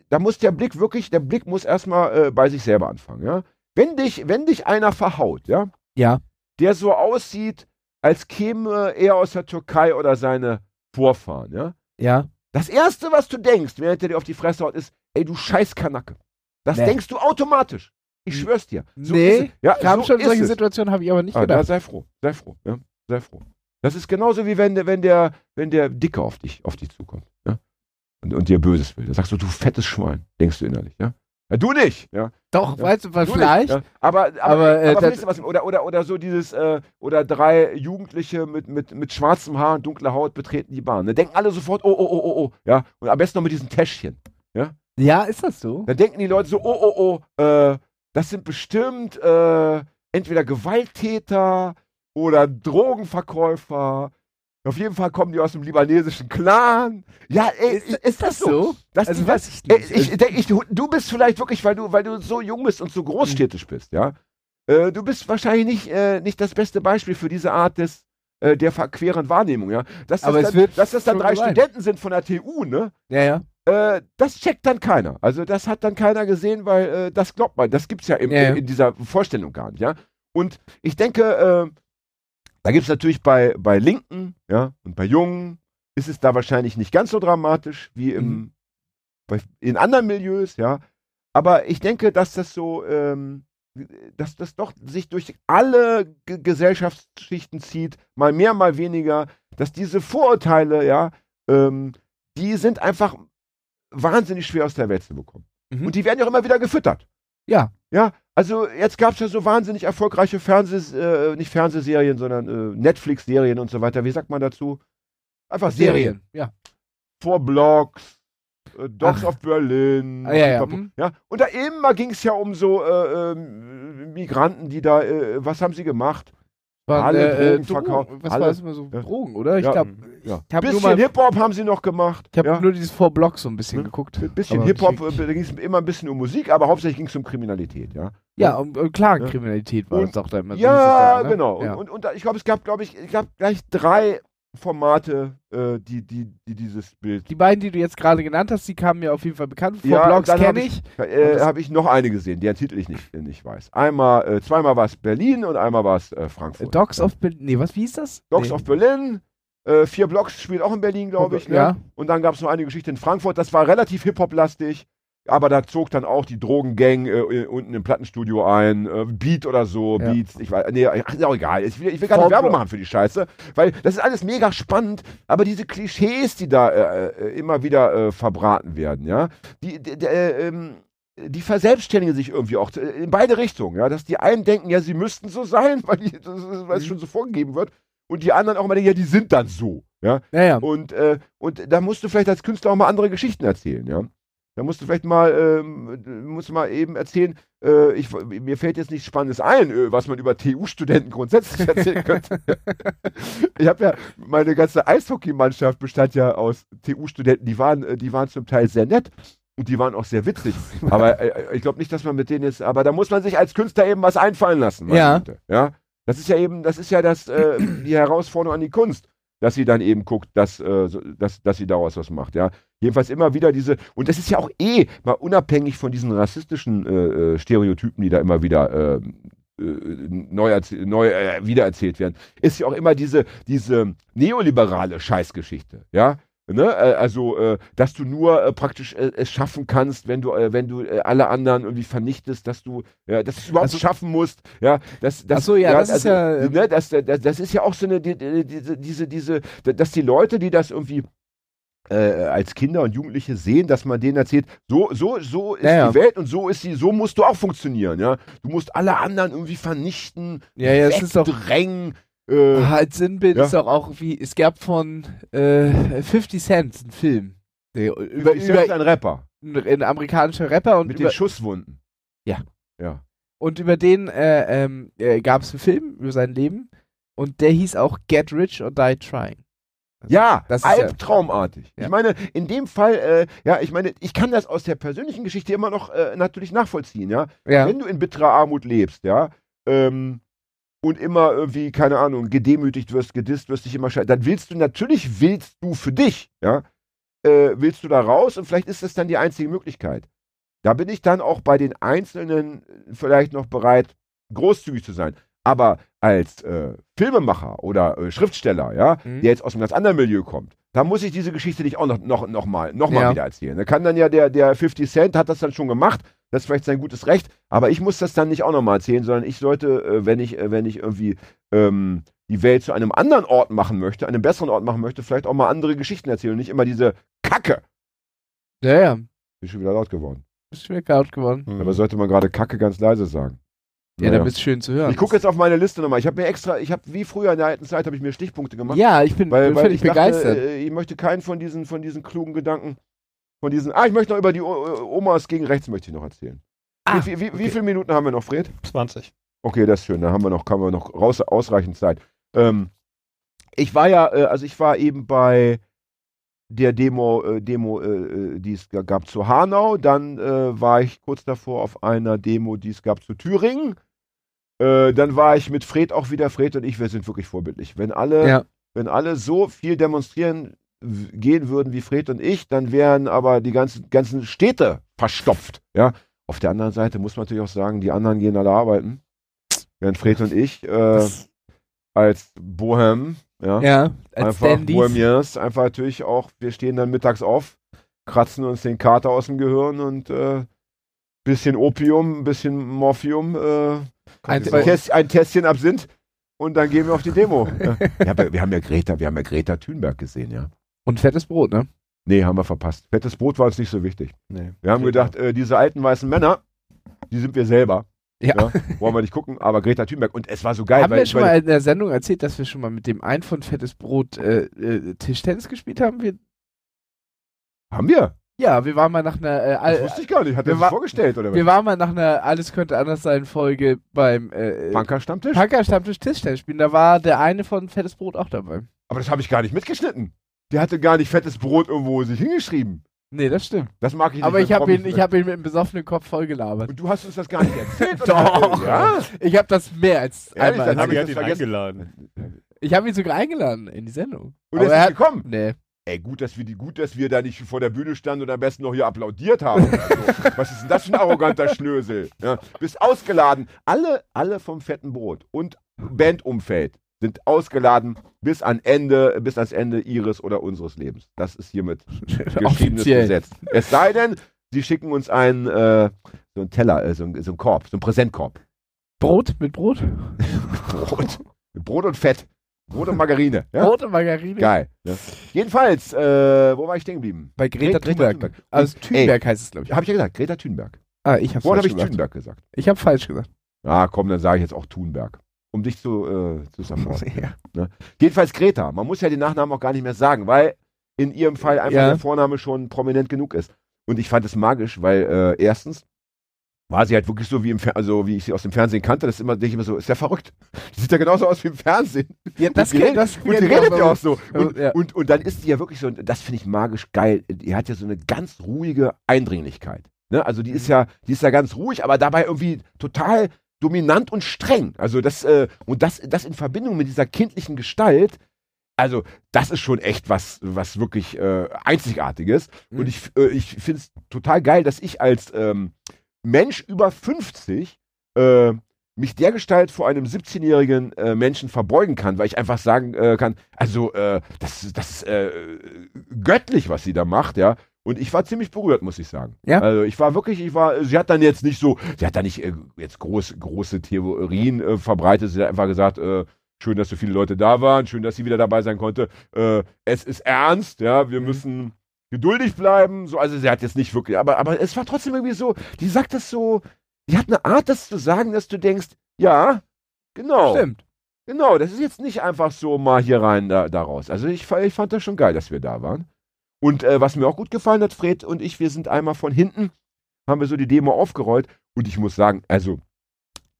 B: da muss der Blick wirklich, der Blick muss erstmal äh, bei sich selber anfangen. Ja? Wenn dich, wenn dich einer verhaut, ja,
C: Ja.
B: der so aussieht, als käme er aus der Türkei oder seine Vorfahren, ja.
C: Ja.
B: Das erste, was du denkst, während er dir auf die Fresse haut, ist, ey, du scheiß Kanacke. Das
C: Nee.
B: denkst du automatisch. Ich schwör's dir. So
C: nee,
B: ist es. Ja,
C: ich habe
B: so
C: schon solche. Situationen, habe ich aber nicht
B: Ah, da
C: gedacht.
B: sei froh, sei froh, ja, sei froh. Das ist genauso wie wenn der, wenn der, wenn der Dicke auf dich, auf dich zukommt, ja. Und, und dir Böses will. Da sagst du, du fettes Schwein, denkst du innerlich, ja. ja du nicht, ja.
C: Doch,
B: Ja.
C: weißt du, was
B: Du
C: vielleicht?
B: Nicht, ja. Aber, aber,
C: Aber,
B: aber,
C: äh, das-
B: du was? Oder, oder, oder so dieses, äh, oder drei Jugendliche mit, mit, mit schwarzem Haar und dunkler Haut betreten die Bahn. Da denken alle sofort, oh, oh, oh, oh, oh, ja. Und am besten noch mit diesem Täschchen.
C: Ja, ist das so?
B: Da denken die Leute so, oh, oh, oh, äh, das sind bestimmt äh, entweder Gewalttäter oder Drogenverkäufer. Auf jeden Fall kommen die aus dem libanesischen Clan. Ja, ey,
C: Ist,
B: ist, das so? Das,
C: Also
B: das,
C: weiß ich nicht.
B: ich, denk, ich, du, bist vielleicht wirklich, weil du, weil du so jung bist und so großstädtisch bist, ja. Äh, du bist wahrscheinlich nicht, äh, nicht das beste Beispiel für diese Art des, äh, der verqueren Wahrnehmung, ja. Dass das,
C: Aber
B: dann, dass das dann drei
C: gemeint.
B: Studenten sind von der TU, ne?
C: ja, ja.
B: Äh, das checkt dann keiner. Also das hat dann keiner gesehen, weil äh, das glaubt man. Das gibt's ja, im,
C: Ja, ja.
B: In, in dieser Vorstellung gar nicht, ja. Und ich denke, äh, da gibt's natürlich bei, bei Linken, ja, und bei Jungen ist es da wahrscheinlich nicht ganz so dramatisch wie im,
C: Mhm.
B: bei, in anderen Milieus, ja. Aber ich denke, dass das so, ähm, dass das doch sich durch alle G Gesellschaftsschichten zieht, mal mehr, mal weniger, dass diese Vorurteile, ja, ähm, die sind einfach wahnsinnig schwer aus der Welt zu bekommen.
C: Mhm.
B: Und die werden ja auch immer wieder gefüttert.
C: Ja.
B: Ja, also jetzt gab es ja so wahnsinnig erfolgreiche Fernseh, äh, nicht Fernsehserien, sondern äh, Netflix-Serien und so weiter. Wie sagt man dazu? Einfach Serien.
C: Ja.
B: Four Blocks, äh, Dogs
C: Ach.
B: of Berlin.
C: Ah, ja, ja. Mhm.
B: ja. Und da immer ging es ja um so äh, ähm, Migranten, die da, äh, was haben sie gemacht?
C: Waren,
B: Alle
C: äh,
B: Drogen
C: äh,
B: verkauft.
C: Drogen. Was
B: Alle-
C: war das immer so?
B: Ja.
C: Drogen, oder? Ich
B: Ja.
C: glaube,
B: Ja.
C: ich habe nur,
B: Bisschen Hip-Hop haben sie noch gemacht.
C: ich hab
B: ja.
C: nur dieses Four Blocks so ein bisschen
B: Ne?
C: geguckt.
B: Ein bisschen Hip-Hop, äh, da ging es immer ein bisschen um Musik, aber hauptsächlich ging es um Kriminalität, ja.
C: Ja, und, und klar,
B: Ja.
C: Kriminalität war es auch da immer. so
B: ja,
C: es da, ne?
B: genau. Und, und, und ich glaube, es gab, glaube ich, ich gab gleich drei Formate, äh, die, die, die dieses Bild.
C: die beiden, die du jetzt gerade genannt hast, die kamen mir auf jeden Fall bekannt. Four
B: Ja, hab
C: kenne ich.
B: Äh, habe ich noch eine gesehen, deren Titel ich nicht, nicht weiß. Einmal, äh, zweimal war es Berlin und einmal war es äh, Frankfurt.
C: Dogs of Berlin. Nee, was, wie hieß das?
B: Dogs
C: nee.
B: of Berlin, Äh, vier Blocks spielt auch in Berlin, glaube ich. Ne?
C: Ja.
B: Und dann gab es noch eine Geschichte in Frankfurt. Das war relativ Hip-Hop-lastig. Aber da zog dann auch die Drogengang äh, unten im Plattenstudio ein. Äh, Beat oder so,
C: Ja.
B: Beats. Ich weiß, nee, ach, ist auch egal. Ich will, ich will gar nicht. Werbung machen für die Scheiße. Weil das ist alles mega spannend. Aber diese Klischees, die da äh, äh, immer wieder äh, verbraten werden, ja, die, die, die, äh, ähm, die verselbstständigen sich irgendwie auch äh, in beide Richtungen. Ja, dass die einen denken, ja, sie müssten so sein, <laughs> weil, die, das weil es
C: Mhm.
B: schon so vorgegeben wird. Und die anderen auch immer denken, ja, die sind dann so. Ja,
C: Ja, ja.
B: und, äh, und da musst du vielleicht als Künstler auch mal andere Geschichten erzählen, ja. Da musst du vielleicht mal, ähm, musst du mal eben erzählen, äh, ich, mir fällt jetzt nichts Spannendes ein, äh, was man über TU-Studenten grundsätzlich erzählen <laughs> könnte. ich habe ja, meine ganze Eishockeymannschaft bestand ja aus TU-Studenten, die waren, äh, die waren zum Teil sehr nett. Und die waren auch sehr witzig. Aber äh, ich glaube nicht, dass man mit denen jetzt, aber da muss man sich als Künstler eben was einfallen lassen.
C: Ja.
B: Ja. Das ist ja eben, das ist ja das, äh, die Herausforderung an die Kunst, dass sie dann eben guckt, dass, äh, dass, dass sie daraus was macht, ja. Jedenfalls immer wieder diese, und das ist ja auch eh mal unabhängig von diesen rassistischen äh, äh, Stereotypen, die da immer wieder äh, äh, neu, neu äh, wiedererzählt werden, ist ja auch immer diese, diese neoliberale Scheißgeschichte, ja. Ne? Äh, Also, äh, dass du nur äh, praktisch es schaffen kannst, wenn du, wenn du alle anderen irgendwie vernichtest, dass du, ja, dass du es überhaupt
C: Also-
B: schaffen musst, ja, das, das,
C: so, ja, das ist ja, ähm,
B: ne, das, das, das ist ja auch so eine, die, die, diese, diese, diese, dass die Leute, die das irgendwie äh, als Kinder und Jugendliche sehen, dass man denen erzählt, so, so, so ist
C: Ja, ja.
B: die Welt und so ist sie, so musst du auch funktionieren, ja. Du musst alle anderen irgendwie vernichten,
C: Ja, ja, es ist doch-
B: wegdrängen, äh,
C: Als Sinnbild
B: Ja.
C: ist doch auch wie, es gab von äh, 50 Cent einen Film. Der, über,
B: ich
C: über
B: ein Rapper
C: ein amerikanischer Rapper und
B: mit
C: über,
B: den Schusswunden.
C: Ja.
B: Ja.
C: und über den äh, ähm, äh, gab es einen Film über sein Leben und der hieß auch Get Rich or Die Trying.
B: Ja,
C: Das ist
B: albtraumartig.
C: Ja.
B: Ich meine, in dem Fall, äh, ja, ich meine, ich kann das aus der persönlichen Geschichte immer noch äh, natürlich nachvollziehen, ja.
C: Ja.
B: Wenn du in bitterer Armut lebst, ja, ähm, und immer irgendwie, keine Ahnung, gedemütigt wirst, gedisst wirst, dich immer scheiße, dann willst du, natürlich willst du für dich, ja, äh, willst du da raus und vielleicht ist das dann die einzige Möglichkeit. Da bin ich dann auch bei den Einzelnen vielleicht noch bereit, großzügig zu sein. Aber als äh, Filmemacher oder äh, Schriftsteller, ja,
C: Mhm.
B: der jetzt aus einem ganz anderen Milieu kommt, da muss ich diese Geschichte nicht auch noch, noch, noch mal, noch mal
C: Ja.
B: wieder erzählen. Da kann dann ja der, der 50 Cent hat das dann schon gemacht, das ist vielleicht sein gutes Recht, aber ich muss das dann nicht auch noch mal erzählen, sondern ich sollte, äh, wenn ich, äh, wenn ich irgendwie ähm, die Welt zu einem anderen Ort machen möchte, einem besseren Ort machen möchte, vielleicht auch mal andere Geschichten erzählen und nicht immer diese Kacke.
C: Ja, ja.
B: Ist schon wieder laut geworden.
C: Bist schon wieder laut geworden.
D: Mhm.
B: Aber sollte man gerade Kacke ganz leise sagen.
C: Ja,
B: Naja.
C: damit ist schön zu hören.
B: Ich gucke jetzt auf meine Liste nochmal. Ich habe mir extra, ich habe wie früher in der alten Zeit, habe ich mir Stichpunkte gemacht.
C: Ja, ich bin,
B: weil,
C: bin
B: weil
C: völlig
B: ich dachte,
C: begeistert.
B: äh, ich möchte keinen von diesen, von diesen klugen Gedanken, von diesen, ah, ich möchte noch über die O- Omas gegen rechts möchte ich noch erzählen.
C: Ah,
B: wie, wie, wie
C: okay.
B: viele Minuten haben wir noch, Fred?
D: 20.
B: Okay, das ist schön. Da haben wir noch, haben wir noch raus, ausreichend Zeit. Ähm, ich war ja, äh, also ich war eben bei der Demo, äh, Demo, äh, äh, die es gab zu Hanau. Dann äh, war ich kurz davor auf einer Demo, die es gab zu Thüringen. Äh, dann war ich mit Fred auch wieder. Fred und ich, wir sind wirklich vorbildlich. Wenn alle,
C: ja.
B: wenn alle so viel demonstrieren gehen würden wie Fred und ich, dann wären aber die ganzen, ganzen Städte verstopft. Ja. Auf der anderen Seite muss man natürlich auch sagen, die anderen gehen alle arbeiten. Während Fred und ich äh, als Bohem, ja,
C: ja, als
B: einfach. Bohemians, einfach natürlich auch, wir stehen dann mittags auf, kratzen uns den Kater aus dem Gehirn und äh, bisschen Opium, ein bisschen Morphium, äh,
C: Ein,
B: Test, ein Tässchen Absinth und dann gehen wir auf die Demo. ja. <laughs> Ja, aber wir haben ja Greta, wir haben ja Greta Thunberg gesehen, ja.
C: und fettes Brot, ne?
B: Nee, haben wir verpasst. Fettes Brot war uns nicht so wichtig.
D: Nee.
B: Wir haben gedacht, äh, diese alten weißen Männer, die sind wir selber.
C: Ja.
B: Wollen wir nicht gucken, aber Greta Thunberg. Und es war so geil,
C: haben
B: weil,
C: wir schon
B: weil
C: mal in der Sendung erzählt, dass wir schon mal mit dem einen von Fettes Brot äh, äh, Tischtennis gespielt haben? Wir,
B: haben wir?
C: Ja, wir waren mal nach einer äh,
B: Das wusste ich gar nicht. Hat er
C: wir
B: sich vorgestellt oder was?
C: wir waren mal nach einer Alles könnte anders sein Folge beim äh,
B: Punker-Stammtisch?
C: Punker Stammtisch Tischtennis spielen. Da war der eine von Fettes Brot auch dabei.
B: Aber das habe ich gar nicht mitgeschnitten. Der hatte gar nicht fettes Brot irgendwo sich hingeschrieben.
C: Nee, das stimmt.
B: Das mag ich nicht.
C: Aber ich habe ihn, ich hab ihn mit einem besoffenen Kopf voll gelabert.
B: Und du hast uns das gar nicht erzählt? <laughs>
C: Doch.
B: Ja.
C: Ich habe das mehr als
B: Ehrlich,
C: einmal
B: dann hab
D: Aber
B: ich
D: ihn
B: vergessen.
D: eingeladen.
C: Ich habe ihn sogar eingeladen in die Sendung.
B: Und
C: Aber
B: er
C: er
B: ist
C: hat,
B: nicht gekommen.
C: nee.
B: Ey, gut, dass wir die, gut, dass wir da nicht vor der Bühne standen und am besten noch hier applaudiert haben. so. <laughs> Was ist denn das für ein arroganter Schnösel? Ja, bist ausgeladen. Alle, alle vom fetten Brot und Bandumfeld sind ausgeladen bis an Ende, bis ans Ende ihres oder unseres Lebens. Das ist hiermit <laughs> geschriebenes. Gesetz. Es sei denn, sie schicken uns einen, äh, so einen Teller, äh, so, einen, so einen Korb, so einen Präsentkorb.
C: Brot mit Brot? <laughs>
B: Brot. Mit Brot und Fett. Und Margarine. Ja?
C: Und Margarine?
B: Geil. Ne? Jedenfalls, äh, wo war ich stehen geblieben?
C: Bei Greta,
B: Greta
C: Thunberg. Also Thunberg heißt es, glaube ich.
B: Habe ich ja gesagt, Greta Thunberg.
C: Ah, ich habe falsch
B: ich
C: gesagt.
B: Thunberg gesagt.
C: Ich habe falsch gesagt.
B: Ah, komm, dann sage ich jetzt auch Thunberg. Um dich zu, äh, zu supporten. <laughs>
C: ja.
B: Jedenfalls Greta. Man muss ja den Nachnamen auch gar nicht mehr sagen, weil in ihrem Fall einfach
C: Ja.
B: der Vorname schon prominent genug ist. Und ich fand es magisch, weil äh, erstens war sie halt wirklich so wie im Fer also wie ich sie aus dem Fernsehen kannte. Das ist immer, denke ich immer so, ist ja verrückt. Die sieht ja genauso aus wie im Fernsehen.
C: ja das
B: und
C: geht,
B: redet,
C: das
B: und
C: geht
B: redet
C: auch
B: ja auch so. Und,
C: Ja.
B: und, und dann ist sie ja wirklich so, und das finde ich magisch geil. Die hat ja so eine ganz ruhige Eindringlichkeit. Ne? Also die ist
C: Mhm.
B: ja, die ist ja ganz ruhig, aber dabei irgendwie total dominant und streng. Also das, äh, und das, das in Verbindung mit dieser kindlichen Gestalt, also das ist schon echt was, was wirklich äh, Einzigartiges.
C: Mhm.
B: Und ich, äh, ich finde es total geil, dass ich als ähm, Mensch über 50 äh, mich dergestalt vor einem 17-jährigen äh, Menschen verbeugen kann, weil ich einfach sagen äh, kann, also äh, das, das ist äh, göttlich, was sie da macht, ja. Und ich war ziemlich berührt, muss ich sagen.
C: Ja?
B: Also ich war wirklich, ich war, sie hat dann jetzt nicht so, sie hat da nicht äh, jetzt groß, große Theorien äh, verbreitet, sie hat einfach gesagt, äh, schön, dass so viele Leute da waren, schön, dass sie wieder dabei sein konnte. Äh, es ist ernst, ja, wir
C: Mhm.
B: müssen geduldig bleiben. So, also sie hat jetzt nicht wirklich, aber, aber es war trotzdem irgendwie so, die sagt das so, die hat eine Art, das zu sagen, dass du denkst, ja, genau.
C: Stimmt.
B: Genau, das ist jetzt nicht einfach so mal hier rein, da, da raus. Also ich, ich fand das schon geil, dass wir da waren. Und äh, was mir auch gut gefallen hat, Fred und ich, wir sind einmal von hinten, haben wir so die Demo aufgerollt und ich muss sagen, also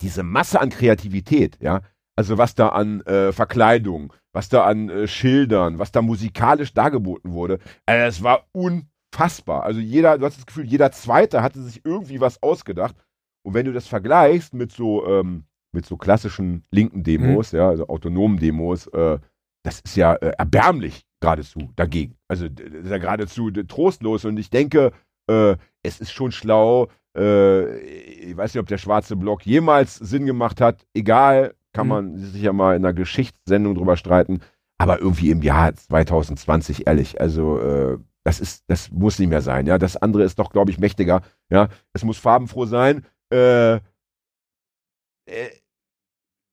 B: diese Masse an Kreativität, ja, also was da an äh, Verkleidung, was da an äh, Schildern, was da musikalisch dargeboten wurde, äh, es war unfassbar. Also jeder, du hast das Gefühl, jeder Zweite hatte sich irgendwie was ausgedacht. Und wenn du das vergleichst mit so, ähm, mit so klassischen linken Demos, ja, also autonomen Demos, äh, das ist ja äh, erbärmlich geradezu dagegen. Also das ist ja geradezu trostlos. Und ich denke, äh, es ist schon schlau. Äh, ich weiß nicht, ob der schwarze Block jemals Sinn gemacht hat. Egal, kann
C: Mhm.
B: man sich ja mal in einer Geschichtssendung drüber streiten. Aber irgendwie im Jahr 2020, ehrlich, also äh, das ist, das muss nicht mehr sein. Ja, das andere ist doch, glaube ich, mächtiger. Ja, es muss farbenfroh sein. Äh, äh,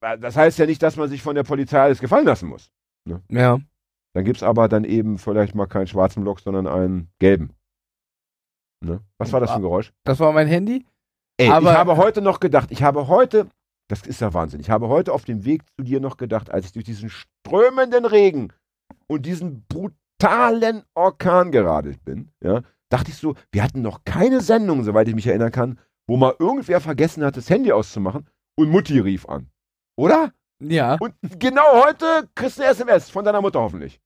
B: das heißt ja nicht, dass man sich von der Polizei alles gefallen lassen muss.
C: Ja.
B: Dann gibt es aber dann eben vielleicht mal keinen schwarzen Block, sondern einen gelben. Ne? Was war das für ein Geräusch?
C: Das war mein Handy.
B: Ey,
C: Aber-
B: ich habe heute noch gedacht, ich habe heute, das ist ja Wahnsinn, ich habe heute auf dem Weg zu dir noch gedacht, als ich durch diesen strömenden Regen und diesen brutalen Orkan geradelt bin, ja, dachte ich so, wir hatten noch keine Sendung, soweit ich mich erinnern kann, wo mal irgendwer vergessen hat, das Handy auszumachen und Mutti rief an. Oder?
C: Ja.
B: Und genau heute kriegst du eine SMS von deiner Mutter hoffentlich.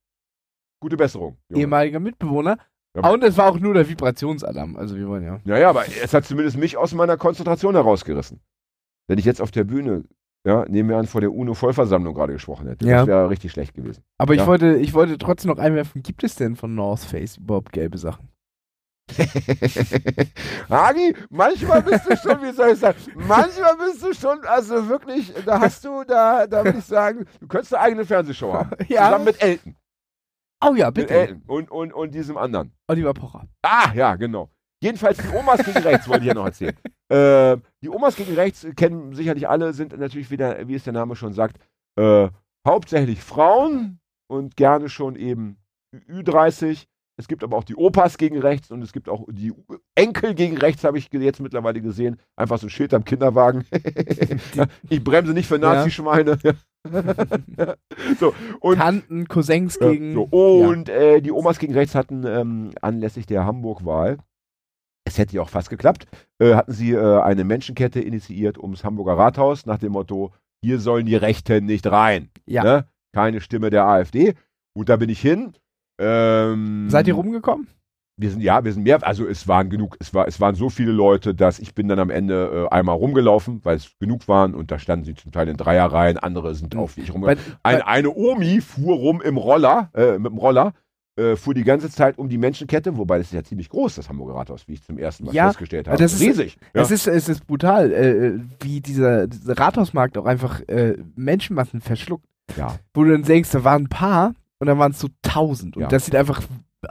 B: Gute Besserung. Junge.
C: Ehemaliger Mitbewohner.
B: Ja.
C: Und es war auch nur der Vibrationsalarm. Also wir wollen ja.
B: Ja, ja, aber es hat zumindest mich aus meiner Konzentration herausgerissen. Wenn ich jetzt auf der Bühne, ja, nehmen wir an, vor der UNO-Vollversammlung gerade gesprochen hätte,
C: Ja.
B: das wäre richtig schlecht gewesen.
C: Aber ich
B: Ja.
C: wollte, ich wollte trotzdem noch einwerfen, gibt es denn von North Face überhaupt gelbe Sachen? <laughs>
B: Hagi, manchmal bist du schon, wie soll ich sagen, manchmal bist du schon, also wirklich, da hast du, da, da würde ich sagen, du könntest eine eigene Fernsehshow haben. <laughs>
C: Ja.
B: Zusammen mit Elton.
C: Oh ja,
B: Mit
C: bitte.
B: Elton und, und, und diesem anderen.
C: Oliver Pocher.
B: Ah, ja, genau. Jedenfalls die Omas gegen rechts, wollte ich ja noch erzählen. <laughs> Äh, die Omas gegen rechts kennen sicherlich alle, sind natürlich wieder, wie es der Name schon sagt, äh, hauptsächlich Frauen und gerne schon eben Ü- Ü30. Es gibt aber auch die Opas gegen rechts und es gibt auch die Enkel gegen rechts, habe ich jetzt mittlerweile gesehen. Einfach so ein Schild am Kinderwagen. <laughs> ich bremse nicht für
C: Ja.
B: Nazischweine. <laughs> so, und
C: Tanten, Cousins
B: ja,
C: gegen.
B: So, und äh, die Omas gegen rechts hatten ähm, anlässlich der Hamburg-Wahl, es hätte ja auch fast geklappt, äh, hatten sie äh, eine Menschenkette initiiert ums Hamburger Rathaus nach dem Motto, hier sollen die Rechten nicht rein.
C: Ja.
B: Ne? Keine Stimme der AfD. Und da bin ich hin. Ähm,
C: Seid ihr rumgekommen?
B: wir sind, ja, wir sind mehr, also es waren genug, es, war, es waren so viele Leute, dass ich bin dann am Ende äh, einmal rumgelaufen, weil es genug waren und da standen sie zum Teil in Dreierreihen, andere sind auf wie ich rumgelaufen. Ein, eine Omi fuhr rum im Roller, äh, mit dem Roller, äh, fuhr die ganze Zeit um die Menschenkette, wobei das ist ja ziemlich groß, das Hamburger Rathaus, wie ich zum ersten Mal
C: Ja,
B: festgestellt habe.
C: das ist-
B: riesig. Ja.
C: Es, ist, es ist brutal, äh, wie dieser, dieser Rathausmarkt auch einfach äh, Menschenmassen verschluckt.
B: Ja.
C: Wo du dann denkst, da waren ein paar und dann waren es so tausend. Und
B: Ja.
C: das sieht einfach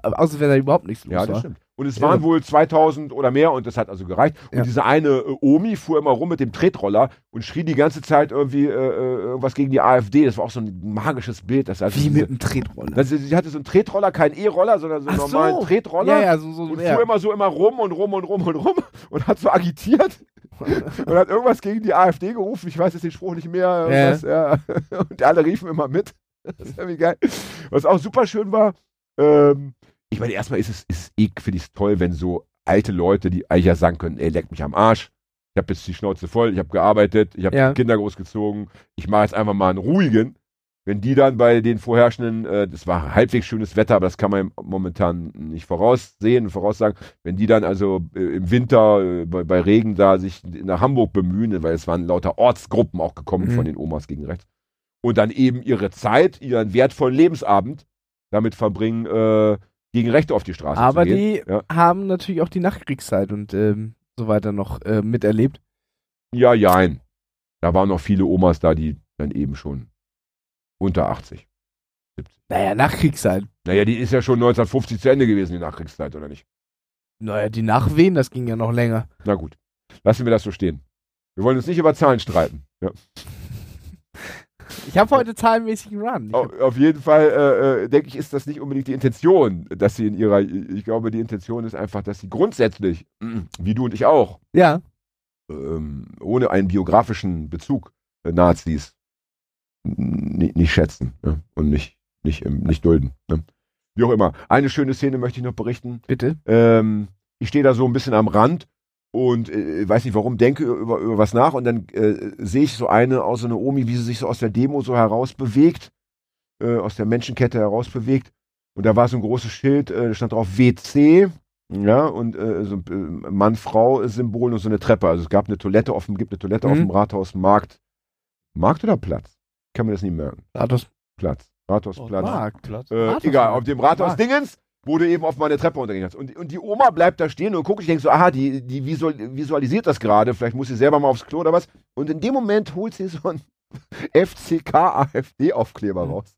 C: aus, als wenn da überhaupt nichts los
B: Ja, das
C: war.
B: stimmt. Und es
C: Ja.
B: waren wohl 2000 oder mehr und das hat also gereicht. Und
C: Ja.
B: diese eine äh, Omi fuhr immer rum mit dem Tretroller und schrie die ganze Zeit irgendwie äh, äh, irgendwas gegen die AfD. Das war auch so ein magisches Bild. Das also
C: Wie mit einem Tretroller.
B: das, sie hatte so einen Tretroller, kein E-Roller, sondern so einen
C: Ach so.
B: normalen Tretroller.
C: Ja, so, so,
B: Und fuhr immer so immer rum und rum und rum und rum <laughs> und hat so agitiert <laughs> und hat irgendwas gegen die AfD gerufen. Ich weiß jetzt den Spruch nicht mehr. ja. <laughs> Und alle riefen immer mit. Das ist irgendwie geil. Was auch super schön war, ähm, ich meine, erstmal ist es, ist eh, finde ich es toll, wenn so alte Leute, die eigentlich ja sagen können, ey, leck mich am Arsch. Ich habe jetzt die Schnauze voll, ich habe gearbeitet, ich habe
C: Ja.
B: Kinder großgezogen, ich mache jetzt einfach mal einen ruhigen. Wenn die dann bei den vorherrschenden, äh, das war halbwegs schönes Wetter, aber das kann man momentan nicht voraussehen und voraussagen, wenn die dann also äh, im Winter äh, bei, bei Regen da sich nach Hamburg bemühen, weil es waren lauter Ortsgruppen auch gekommen
C: Mhm.
B: von den Omas gegen rechts, und dann eben ihre Zeit, ihren wertvollen Lebensabend damit verbringen, äh, gegen Rechte auf die Straße
C: Aber
B: zu gehen.
C: die
B: Ja.
C: haben natürlich auch die Nachkriegszeit und ähm, so weiter noch äh, miterlebt.
B: Ja, jein. Da waren noch viele Omas da, die dann eben schon unter 80.
C: Naja, Nachkriegszeit.
B: Naja, die ist ja schon 1950 zu Ende gewesen, die Nachkriegszeit, oder nicht?
C: Naja, die Nachwehen, das ging ja noch länger.
B: Na gut. Lassen wir das so stehen. Wir wollen uns nicht über Zahlen streiten. Ja. <laughs>
C: Ich habe heute zahlenmäßigen Run.
B: Auf, auf jeden Fall, äh, äh, denke ich, ist das nicht unbedingt die Intention, dass sie in ihrer, ich glaube, die Intention ist einfach, dass sie grundsätzlich, <clears throat> wie du und ich auch,
C: ja,
B: ähm, ohne einen biografischen Bezug äh, Nazis nicht schätzen ne? und nicht, nicht, nicht dulden. Ne? Wie auch immer. Eine schöne Szene möchte ich noch berichten.
C: bitte.
B: Ähm, ich stehe da so ein bisschen am Rand und äh, weiß nicht warum, denke über, über was nach und dann äh, sehe ich so eine aus so eine Omi, wie sie sich so aus der Demo so herausbewegt, äh, aus der Menschenkette herausbewegt. Und da war so ein großes Schild, äh, da stand drauf WC, ja, und äh, so ein äh, Mann-Frau-Symbol und so eine Treppe. Also es gab eine Toilette auf dem, gibt eine Toilette auf
C: Mhm.
B: dem Rathaus Markt. Markt oder Platz? Kann mir das nicht merken.
C: Rathaus
B: Platz. Rathausplatz.
C: Markt.
B: Äh,
C: Rathaus-
B: egal, auf dem Rathaus
C: Markt.
B: Dingens wurde eben auf meine Treppe untergegangen. Und, und die Oma bleibt da stehen und guckt, ich denke so, aha, die, die visual, visualisiert das gerade, vielleicht muss sie selber mal aufs Klo oder was. Und in dem Moment holt sie so einen <laughs> FCK-AfD-Aufkleber raus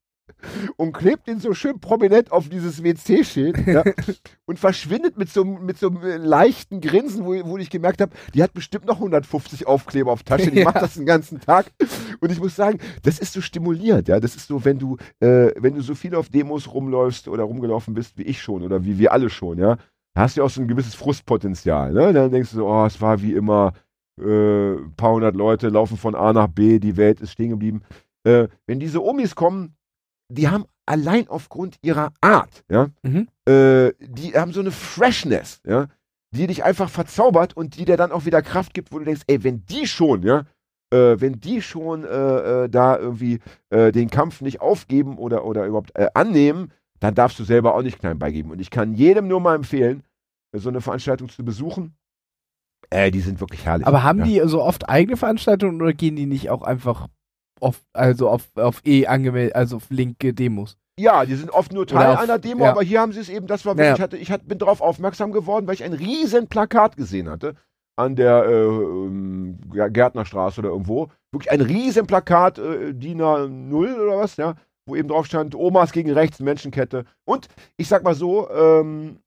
B: und klebt den so schön prominent auf dieses WC-Schild ja, <laughs> und verschwindet mit so, einem- mit so einem leichten Grinsen, wo, wo ich gemerkt habe, die hat bestimmt noch 150 Aufkleber auf Tasche, die
C: Ja.
B: macht das den ganzen Tag. Und ich muss sagen, das ist so stimulierend, ja. Das ist so, wenn du, äh, wenn du so viel auf Demos rumläufst oder rumgelaufen bist, wie ich schon oder wie wir alle schon, ja, da hast du ja auch so ein gewisses Frustpotenzial, ne? Dann denkst du so, oh, es war wie immer, äh, ein paar hundert Leute laufen von A nach B, die Welt ist stehen geblieben. Äh, wenn diese Omis kommen, die haben allein aufgrund ihrer Art, ja,
C: Mhm.
B: äh, die haben so eine Freshness, ja, die dich einfach verzaubert und die dir dann auch wieder Kraft gibt, wo du denkst, ey, wenn die schon, ja, äh, wenn die schon äh, äh, da irgendwie äh, den Kampf nicht aufgeben oder, oder überhaupt äh, annehmen, dann darfst du selber auch nicht klein beigeben. Und ich kann jedem nur mal empfehlen, so eine Veranstaltung zu besuchen. Äh, die sind wirklich herrlich.
C: Aber haben
B: ja.
C: die so oft eigene Veranstaltungen oder gehen die nicht auch einfach auf, also auf, auf eh angemeldet, also auf linke Demos?
B: Ja, die sind oft nur Teil
C: auf-
B: einer Demo,
C: ja.
B: aber hier haben sie es eben, das war
C: Ja,
B: wirklich, ich, hatte, ich hat, bin darauf aufmerksam geworden, weil ich ein riesen Plakat gesehen hatte an der äh, ähm, Gärtnerstraße oder irgendwo. Wirklich ein riesen Plakat, äh, DIN A0 oder was, ja, wo eben drauf stand, Omas gegen rechts, Menschenkette. Und ich sag mal so, ähm,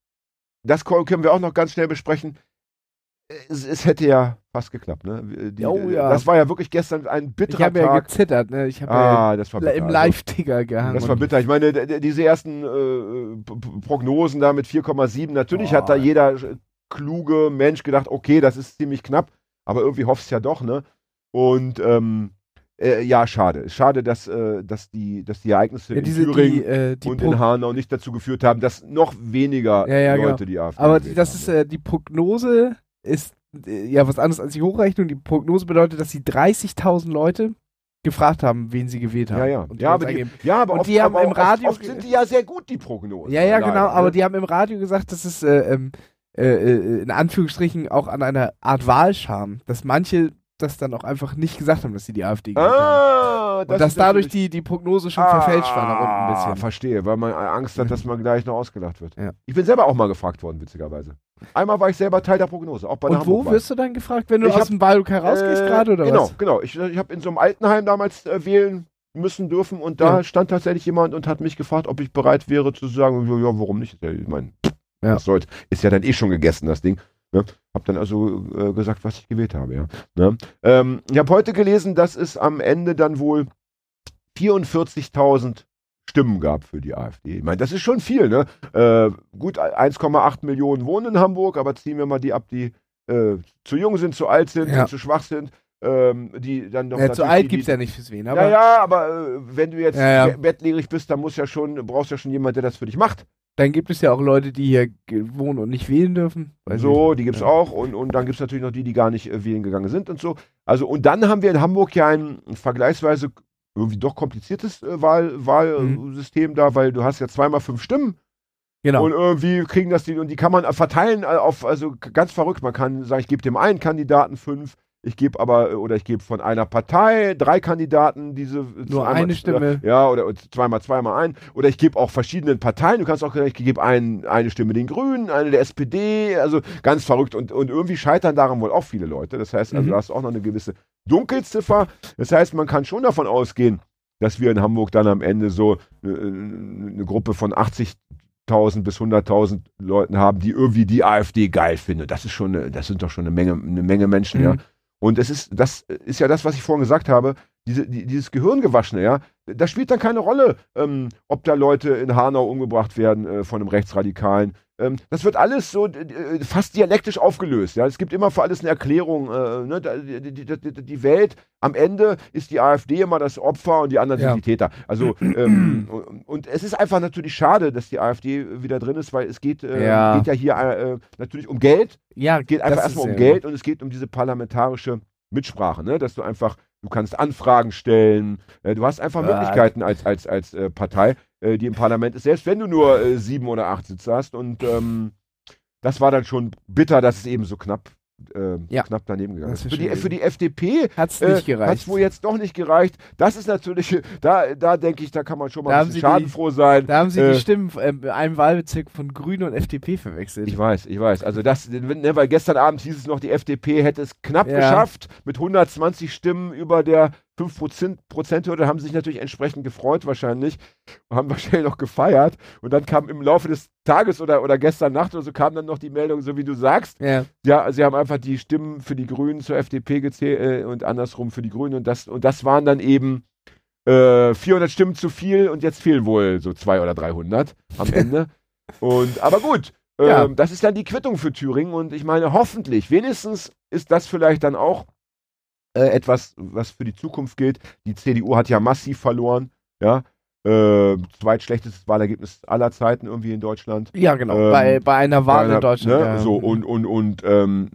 B: das können wir auch noch ganz schnell besprechen. Es, es hätte ja fast geklappt, ne? Die,
C: Oh ja.
B: Das war ja wirklich gestern ein
C: Ich
B: bitterer
C: habe ja
B: Tag.
C: gezittert, ne? Ich habe
B: ah, das war
C: ja
B: bitter.
C: im
B: Also-
C: Live-Ticker gehangen.
B: das war bitter. Ich meine, diese ersten äh, Prognosen da mit 4,7, natürlich
C: Boah.
B: hat da jeder äh, kluge Mensch gedacht, okay, das ist ziemlich knapp, aber irgendwie hoffst ja doch, ne? Und ähm, äh, ja, schade. Schade, dass, äh, dass, die, dass die Ereignisse
C: ja,
B: in
C: diese,
B: Thüringen
C: die, äh, die
B: und
C: Pro-
B: in Hanau nicht dazu geführt haben, dass noch weniger
C: Ja, ja,
B: Leute
C: genau.
B: die AfD
C: Aber das
B: haben.
C: ist, äh, die Prognose ist äh, ja was anderes als die Hochrechnung. Die Prognose bedeutet, dass sie 30.000 Leute gefragt haben, wen sie gewählt haben.
B: ja, ja.
C: Und
B: Ja, aber
C: das
B: die, ja, aber
C: Und
B: oft,
C: die haben
B: aber
C: im Radio
B: Oft sind die ja sehr gut, die Prognosen.
C: ja, ja,
B: leider,
C: genau. Aber
B: ne?
C: die haben im Radio gesagt, dass es äh, ähm, äh, äh, in Anführungsstrichen auch an einer Art Wahlscham, dass manche das dann auch einfach nicht gesagt haben, dass sie die AfD gewählt haben.
B: Ah,
C: Und dass
B: ist
C: dadurch die, die Prognose schon verfälscht war nach unten ein
B: Ah,
C: bisschen.
B: verstehe, weil man Angst hat, dass man gleich noch ausgelacht wird.
C: Ja.
B: Ich bin selber auch mal gefragt worden, witzigerweise. Einmal war ich selber Teil der Prognose, auch bei der
C: Und wo wirst du dann gefragt, wenn du
B: Ich
C: aus
B: hab-
C: dem rausgehst
B: Äh,
C: gerade oder
B: genau,
C: was?
B: Genau, Ich, ich habe in so einem Altenheim damals äh, wählen müssen dürfen und da
C: Ja.
B: stand tatsächlich jemand und hat mich gefragt, ob ich bereit wäre zu sagen, ja, warum nicht? Ich meine,
C: Ja.
B: was soll's. Ist ja dann eh schon gegessen, das Ding. Ne? Hab dann also äh, gesagt, was ich gewählt habe, ja. Ne? Ähm, ich habe heute gelesen, dass es am Ende dann wohl 44.000 Stimmen gab für die AfD. Ich meine, das ist schon viel, ne? Äh, gut, 1,8 Millionen wohnen in Hamburg, aber ziehen wir mal die ab, die äh, zu jung sind, zu alt sind,
C: Ja.
B: zu schwach sind, ähm, die dann noch
C: Ja, zu alt gibt's
B: die,
C: ja nicht fürs Wen, aber
B: ja, ja, aber äh, wenn du jetzt
C: Ja, ja.
B: be- bettlägerig bist, dann muss ja schon, brauchst ja schon jemand, der das für dich macht.
C: dann gibt es ja auch Leute, die hier wohnen und nicht wählen dürfen. Weiß
B: so,
C: nicht.
B: die gibt's
C: Ja.
B: auch. Und, und dann gibt's natürlich noch die, die gar nicht äh, wählen gegangen sind und so. Also, und dann haben wir in Hamburg ja ein vergleichsweise irgendwie doch kompliziertes äh, Wahl, Wahlsystem da, weil du hast ja zweimal fünf Stimmen
C: Genau.
B: und irgendwie kriegen das die und die kann man äh, verteilen äh, auf, also ganz verrückt. Man kann sagen, ich gebe dem einen Kandidaten fünf, ich gebe aber, oder ich gebe von einer Partei drei Kandidaten diese
C: Nur eine Stimme.
B: Ja, oder zweimal, zweimal ein. Oder ich gebe auch verschiedenen Parteien. Du kannst auch sagen, ich gebe ein, eine Stimme den Grünen, eine der SPD. Also ganz verrückt. Und, und irgendwie scheitern daran wohl auch viele Leute. Das heißt, also
C: Mhm.
B: du hast auch noch eine gewisse Dunkelziffer. Das heißt, man kann schon davon ausgehen, dass wir in Hamburg dann am Ende so äh, eine Gruppe von 80.000 bis 100.000 Leuten haben, die irgendwie die AfD geil finden. Das ist schon, eine, das sind doch schon eine Menge, eine Menge Menschen,
C: Mhm.
B: ja. Und es ist, das ist ja das, was ich vorhin gesagt habe, diese, die, dieses Gehirngewaschene, ja, das spielt dann keine Rolle, ähm, ob da Leute in Hanau umgebracht werden äh, von einem Rechtsradikalen. Ähm, das wird alles so äh, fast dialektisch aufgelöst. Ja, es gibt immer für alles eine Erklärung. Äh, ne? die, die, die, Welt am Ende ist die AfD immer das Opfer und die anderen
C: Ja.
B: sind die Täter. Also ähm, <clears throat> und, es ist einfach natürlich schade, dass die AfD wieder drin ist, weil es geht, äh,
C: Ja.
B: geht ja hier äh, natürlich um Geld
C: ja,
B: geht einfach erstmal um Geld und es geht um diese parlamentarische Mitsprache, ne? dass du einfach, du kannst Anfragen stellen, äh, du hast einfach. Möglichkeiten als, als, als äh, Partei, äh, die im Parlament ist, selbst wenn du nur äh, sieben oder acht Sitze hast und ähm, das war dann schon bitter, dass es eben so knapp, äh,
C: Ja.
B: knapp daneben gegangen ist. Für die, für die FDP
C: Hat's
B: äh,
C: nicht gereicht.
B: hat es wohl jetzt doch nicht gereicht. Das ist natürlich, da, da denke ich, da kann man schon mal
C: Da
B: ein bisschen
C: sie die-
B: schadenfroh sein.
C: da haben sie die Stimmen äh, in einem Wahlbezirk von Grünen und FDP verwechselt.
B: Ich weiß, ich weiß. Also das, ne, weil gestern Abend hieß es noch, die FDP hätte es knapp
C: Ja.
B: geschafft mit 120 Stimmen über der 5 Prozent-Hürde, haben sich natürlich entsprechend gefreut wahrscheinlich, haben <laughs> wahrscheinlich noch gefeiert und dann kam im Laufe des Tages oder, oder gestern Nacht oder so kam dann noch die Meldung, so wie du sagst,
C: ja.
B: ja, sie haben einfach die Stimmen für die Grünen zur FDP gezählt äh, und andersrum für die Grünen und das, und das waren dann eben äh, 400 Stimmen zu viel und jetzt fehlen wohl so 200 oder 300 am <laughs> Ende. und, aber gut, ähm,
C: Ja.
B: das ist dann die Quittung für Thüringen und ich meine, hoffentlich, wenigstens ist das vielleicht dann auch äh, etwas, was für die Zukunft gilt. Die CDU hat ja massiv verloren, ja. Äh, zweitschlechtestes Wahlergebnis aller Zeiten irgendwie in Deutschland.
C: Ja, genau.
B: Ähm,
C: bei, bei einer Wahl
B: Keiner-
C: in Deutschland.
B: Ne?
C: ja.
B: So, und, und, und ähm,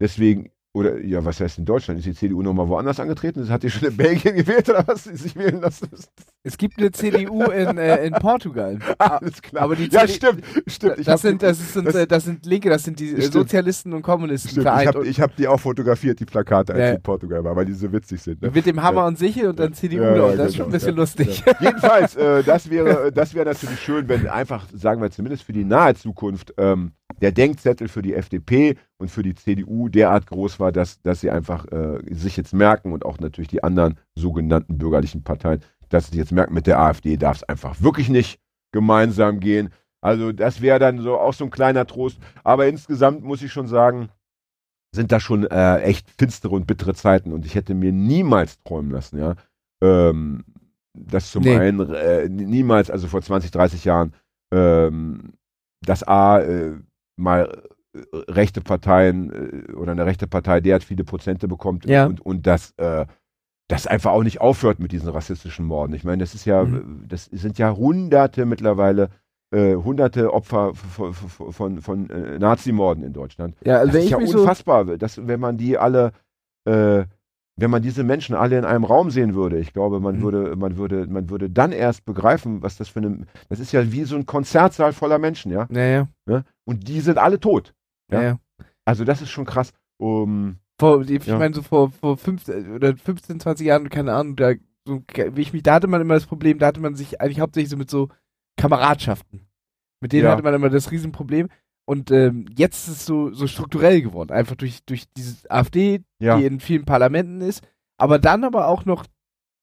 B: deswegen, oder ja, was heißt in Deutschland? Ist die CDU nochmal woanders angetreten? Das hat die schon in Belgien <laughs> gewählt oder was? Die sich wählen lassen?
C: Es gibt eine CDU in, äh, in Portugal. <laughs>
B: Alles klar.
C: aber die
B: ja,
C: CD
B: stimmt, stimmt. Ich
C: das, sind, das, ist, sind,
B: das-
C: das sind Linke, das sind die
B: Stimmt.
C: Sozialisten und Kommunisten
B: stimmt, ich
C: vereint.
B: habe
C: und
B: hab die auch fotografiert, die Plakate, als
C: Ja.
B: ich in Portugal war, weil die so witzig sind. Ne?
C: mit dem Hammer und Sichel und dann CDU
B: Ja, ja,
C: das ist
B: genau,
C: schon ein bisschen
B: ja,
C: lustig.
B: Ja. Jedenfalls, äh, das wäre das wäre natürlich schön, wenn einfach, sagen wir zumindest für die nahe Zukunft, ähm, der Denkzettel für die FDP und für die CDU derart groß war, dass, dass sie einfach äh, sich jetzt merken und auch natürlich die anderen sogenannten bürgerlichen Parteien, dass sie jetzt merken, mit der AfD darf es einfach wirklich nicht gemeinsam gehen. Also das wäre dann so auch so ein kleiner Trost. Aber insgesamt muss ich schon sagen, sind da schon äh, echt finstere und bittere Zeiten und ich hätte mir niemals träumen lassen, ja, ähm, dass zum
C: Nee.
B: einen äh, niemals, also vor 20, 30 Jahren, ähm, dass A äh, mal äh, rechte Parteien äh, oder eine rechte Partei derart viele Prozente bekommt
C: Ja.
B: und, und dass äh, das einfach auch nicht aufhört mit diesen rassistischen Morden. Ich meine, das ist ja,
C: Mhm.
B: das sind ja Hunderte mittlerweile, äh, hunderte Opfer von, von, von, äh, Nazimorden in Deutschland.
C: Ja, also
B: Das ist ja
C: mich so,
B: unfassbar, dass, wenn man die alle, äh, wenn man diese Menschen alle in einem Raum sehen würde, ich glaube, man
C: Mhm.
B: würde, man würde, man würde dann erst begreifen, was das für eine, das ist ja wie so ein Konzertsaal voller Menschen, ja,
C: naja,
B: ne? Und die sind alle tot. Ja.
C: ja.
B: Also das ist schon krass. Um,
C: Vor, ich
B: Ja.
C: meine, so vor, vor 15 oder 15, 20 Jahren, keine Ahnung, da, so, wie ich mich, da hatte man immer das Problem, da hatte man sich eigentlich hauptsächlich so mit so Kameradschaften. Mit denen
B: Ja.
C: hatte man immer das Riesenproblem. Und ähm, jetzt ist es so, so strukturell geworden, einfach durch, durch diese AfD,
B: ja,
C: die in vielen Parlamenten ist, aber dann aber auch noch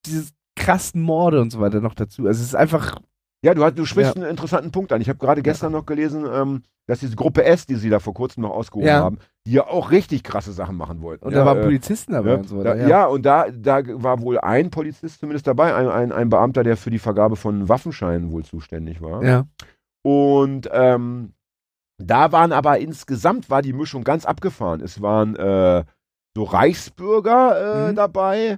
C: dieses krassen Morde und so weiter noch dazu. Also es ist einfach.
B: Ja, du, hast, du sprichst einen interessanten Punkt an. Ich habe gerade gestern noch gelesen, ähm, dass diese Gruppe S, die sie da vor kurzem noch ausgehoben
C: Ja.
B: haben, die ja auch richtig krasse Sachen machen wollten.
C: Und
B: ja,
C: da waren
B: äh,
C: Polizisten dabei
B: Ja,
C: und so
B: da,
C: weiter.
B: ja. und da, da war wohl ein Polizist zumindest dabei, ein, ein, ein Beamter, der für die Vergabe von Waffenscheinen wohl zuständig war.
C: ja.
B: Und ähm, da waren aber insgesamt war die Mischung ganz abgefahren. Es waren äh, so Reichsbürger äh,
C: Mhm.
B: dabei,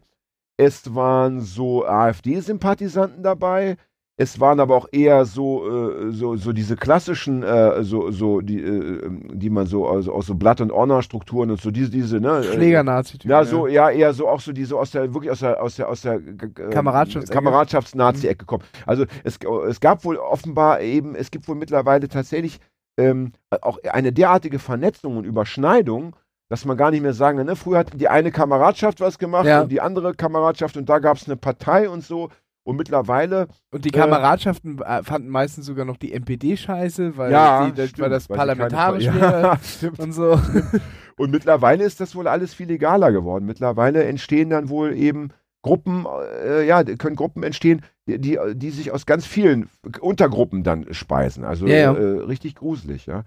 B: es waren so AfD-Sympathisanten dabei, es waren aber auch eher so, äh, so, so diese klassischen, äh, so, so, die, äh, ähm, die man so also aus so Blatt- und Ordnerstrukturen und so diese, diese, ne? äh,
C: Schläger-Nazi-Typ.
B: ja, so, ja, eher so auch so die so aus der, wirklich aus der, aus der, aus der äh. Kameradschafts-Nazi-Ecke kommen. Also es, es gab wohl offenbar eben, es gibt wohl mittlerweile tatsächlich ähm, auch eine derartige Vernetzung und Überschneidung, dass man gar nicht mehr sagen kann, ne? früher hat die eine Kameradschaft was gemacht
C: Ja.
B: und die andere Kameradschaft und da gab es eine Partei und so. Und mittlerweile,
C: Und die
B: Äh,
C: Kameradschaften äh, fanden meistens sogar noch die NPD scheiße, weil,
B: ja,
C: die, das,
B: stimmt,
C: weil das parlamentarisch <laughs>
B: ja,
C: und so. <laughs>
B: Und mittlerweile ist das wohl alles viel legaler geworden. Mittlerweile entstehen dann wohl eben Gruppen, äh, ja, können Gruppen entstehen, die, die, die sich aus ganz vielen Untergruppen dann speisen. Also
C: Ja, ja.
B: Äh, richtig gruselig, ja.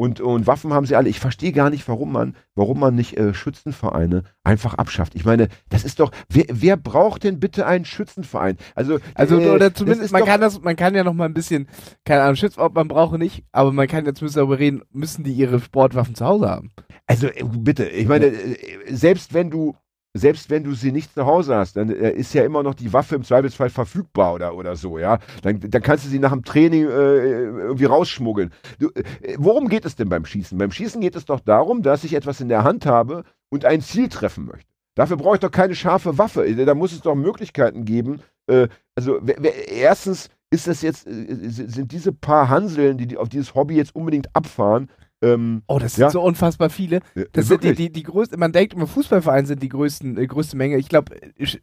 B: Und, und Waffen haben sie alle. Ich verstehe gar nicht, warum man, warum man nicht äh, Schützenvereine einfach abschafft. Ich meine, das ist doch, wer, wer braucht denn bitte einen Schützenverein? Also,
C: Also
B: äh,
C: oder zumindest, man
B: doch-
C: kann das, man kann ja noch mal ein bisschen, keine Ahnung, Schützort, man braucht nicht, aber man kann ja zumindest darüber reden, müssen die ihre Sportwaffen zu Hause haben.
B: Also äh, bitte, ich meine, äh, selbst wenn du selbst wenn du sie nicht zu Hause hast, dann äh, ist ja immer noch die Waffe im Zweifelsfall verfügbar oder, oder so, ja. Dann, dann kannst du sie nach dem Training äh, irgendwie rausschmuggeln. Du, äh, worum geht es denn beim Schießen? Beim Schießen geht es doch darum, dass ich etwas in der Hand habe und ein Ziel treffen möchte. Dafür brauche ich doch keine scharfe Waffe. Äh, Da muss es doch Möglichkeiten geben. Äh, also erstens ist das jetzt, äh, sind diese paar Hanseln, die auf dieses Hobby jetzt unbedingt abfahren, ähm,
C: Oh, das sind
B: Ja.
C: so unfassbar viele.
B: äh,
C: Das sind die,
B: wirklich.
C: die, die größten, man denkt immer, Fußballvereine sind die größten, äh, größte Menge. Ich glaube,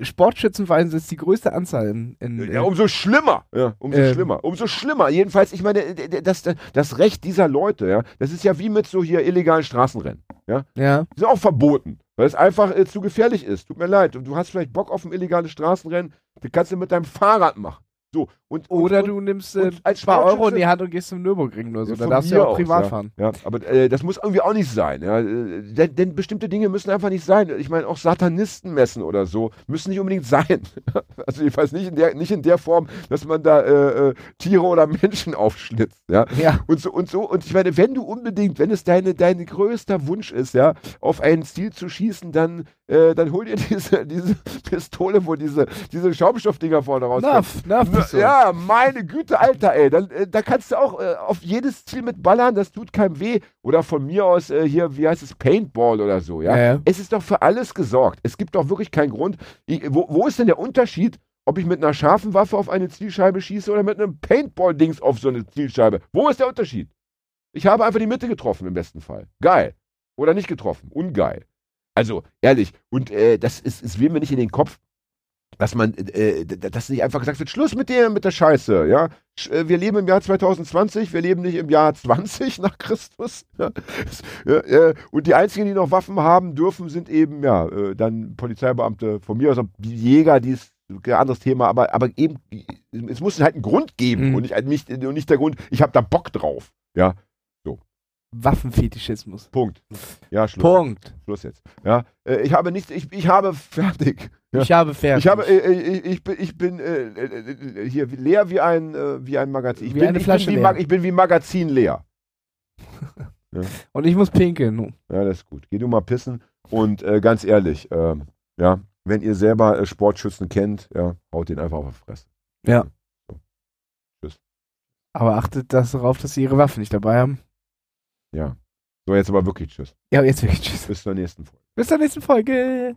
C: Sportschützenvereine sind die größte Anzahl in, in
B: Ja, umso schlimmer. Ja, umso
C: Ähm.
B: schlimmer. Umso schlimmer. Jedenfalls, ich meine, das, das Recht dieser Leute, ja, das ist ja wie mit so hier illegalen Straßenrennen.
C: ja.
B: Die sind auch verboten, weil es einfach äh, zu gefährlich ist. Tut mir leid. Und du hast vielleicht Bock auf ein illegales Straßenrennen, das kannst du mit deinem Fahrrad machen. So, und,
C: Oder
B: und,
C: du nimmst äh, ein paar Euro in die Hand und gehst zum Nürburgring oder so. Da darfst du ja auch
B: aus,
C: privat
B: ja.
C: fahren.
B: Ja, aber äh, das muss irgendwie auch nicht sein. Ja? Äh, Denn, denn bestimmte Dinge müssen einfach nicht sein. Ich meine, auch Satanisten messen oder so müssen nicht unbedingt <laughs> sein. Also ich weiß nicht in der, nicht in der Form, dass man da äh, äh, Tiere oder Menschen aufschlitzt. Ja?
C: Ja.
B: Und so und so. Und ich meine, wenn du unbedingt, wenn es deine, dein größter Wunsch ist, ja, auf ein Ziel zu schießen, dann, äh, dann hol dir <laughs> diese, diese Pistole, wo diese, diese Schaumstoffdinger vorne rauskommen.
C: Nerv, Nerv du.
B: Ja, meine Güte, Alter, ey. Dann, äh, da kannst du auch äh, auf jedes Ziel mit ballern, das tut keinem weh. Oder von mir aus äh, hier, wie heißt es, Paintball oder so, ja?
C: Ja.
B: Es ist doch für alles gesorgt. Es gibt doch wirklich keinen Grund. Ich, wo, wo ist denn der Unterschied, ob ich mit einer scharfen Waffe auf eine Zielscheibe schieße oder mit einem Paintball-Dings auf so eine Zielscheibe? Wo ist der Unterschied? Ich habe einfach die Mitte getroffen im besten Fall. Geil. Oder nicht getroffen. Ungeil. Also, ehrlich. Und äh, das ist, es will mir nicht in den Kopf, dass man, äh, dass nicht einfach gesagt wird, Schluss mit der, mit der Scheiße, ja. Äh, Wir leben im Jahr 2020, wir leben nicht im Jahr 20 <laughs> nach Christus. Ja. Und die einzigen, die noch Waffen haben dürfen, sind eben, ja, äh, dann Polizeibeamte, von mir aus die Jäger, die ist ein anderes Thema, aber, aber eben, es muss halt einen Grund geben
C: Mhm.
B: und, nicht, nicht, und nicht der Grund, ich habe da Bock drauf. Ja,
C: Waffenfetischismus.
B: Punkt. Ja, Schluss.
C: Punkt.
B: Schluss jetzt. Ja, äh, ich habe nichts, ich, ich habe fertig. Ja.
C: Ich habe fertig.
B: Ich habe, äh, äh, ich, ich bin, ich bin äh, äh, äh, hier leer wie ein, äh, wie ein Magazin. Ich,
C: Wie
B: bin,
C: eine Flasche
B: bin wie
C: leer.
B: Ich bin wie Magazin leer. <laughs>
C: und ich muss pinkeln.
B: Ja, das ist gut. Geh du mal pissen. Und äh, ganz ehrlich, ähm, ja, wenn ihr selber äh, Sportschützen kennt, ja, haut den einfach auf die Fresse.
C: Aber achtet das darauf, dass sie ihre Waffen nicht dabei haben.
B: Ja. So, jetzt aber wirklich Tschüss.
C: Ja, jetzt wirklich tschüss.
B: Bis zur nächsten Folge.
C: Bis zur nächsten Folge.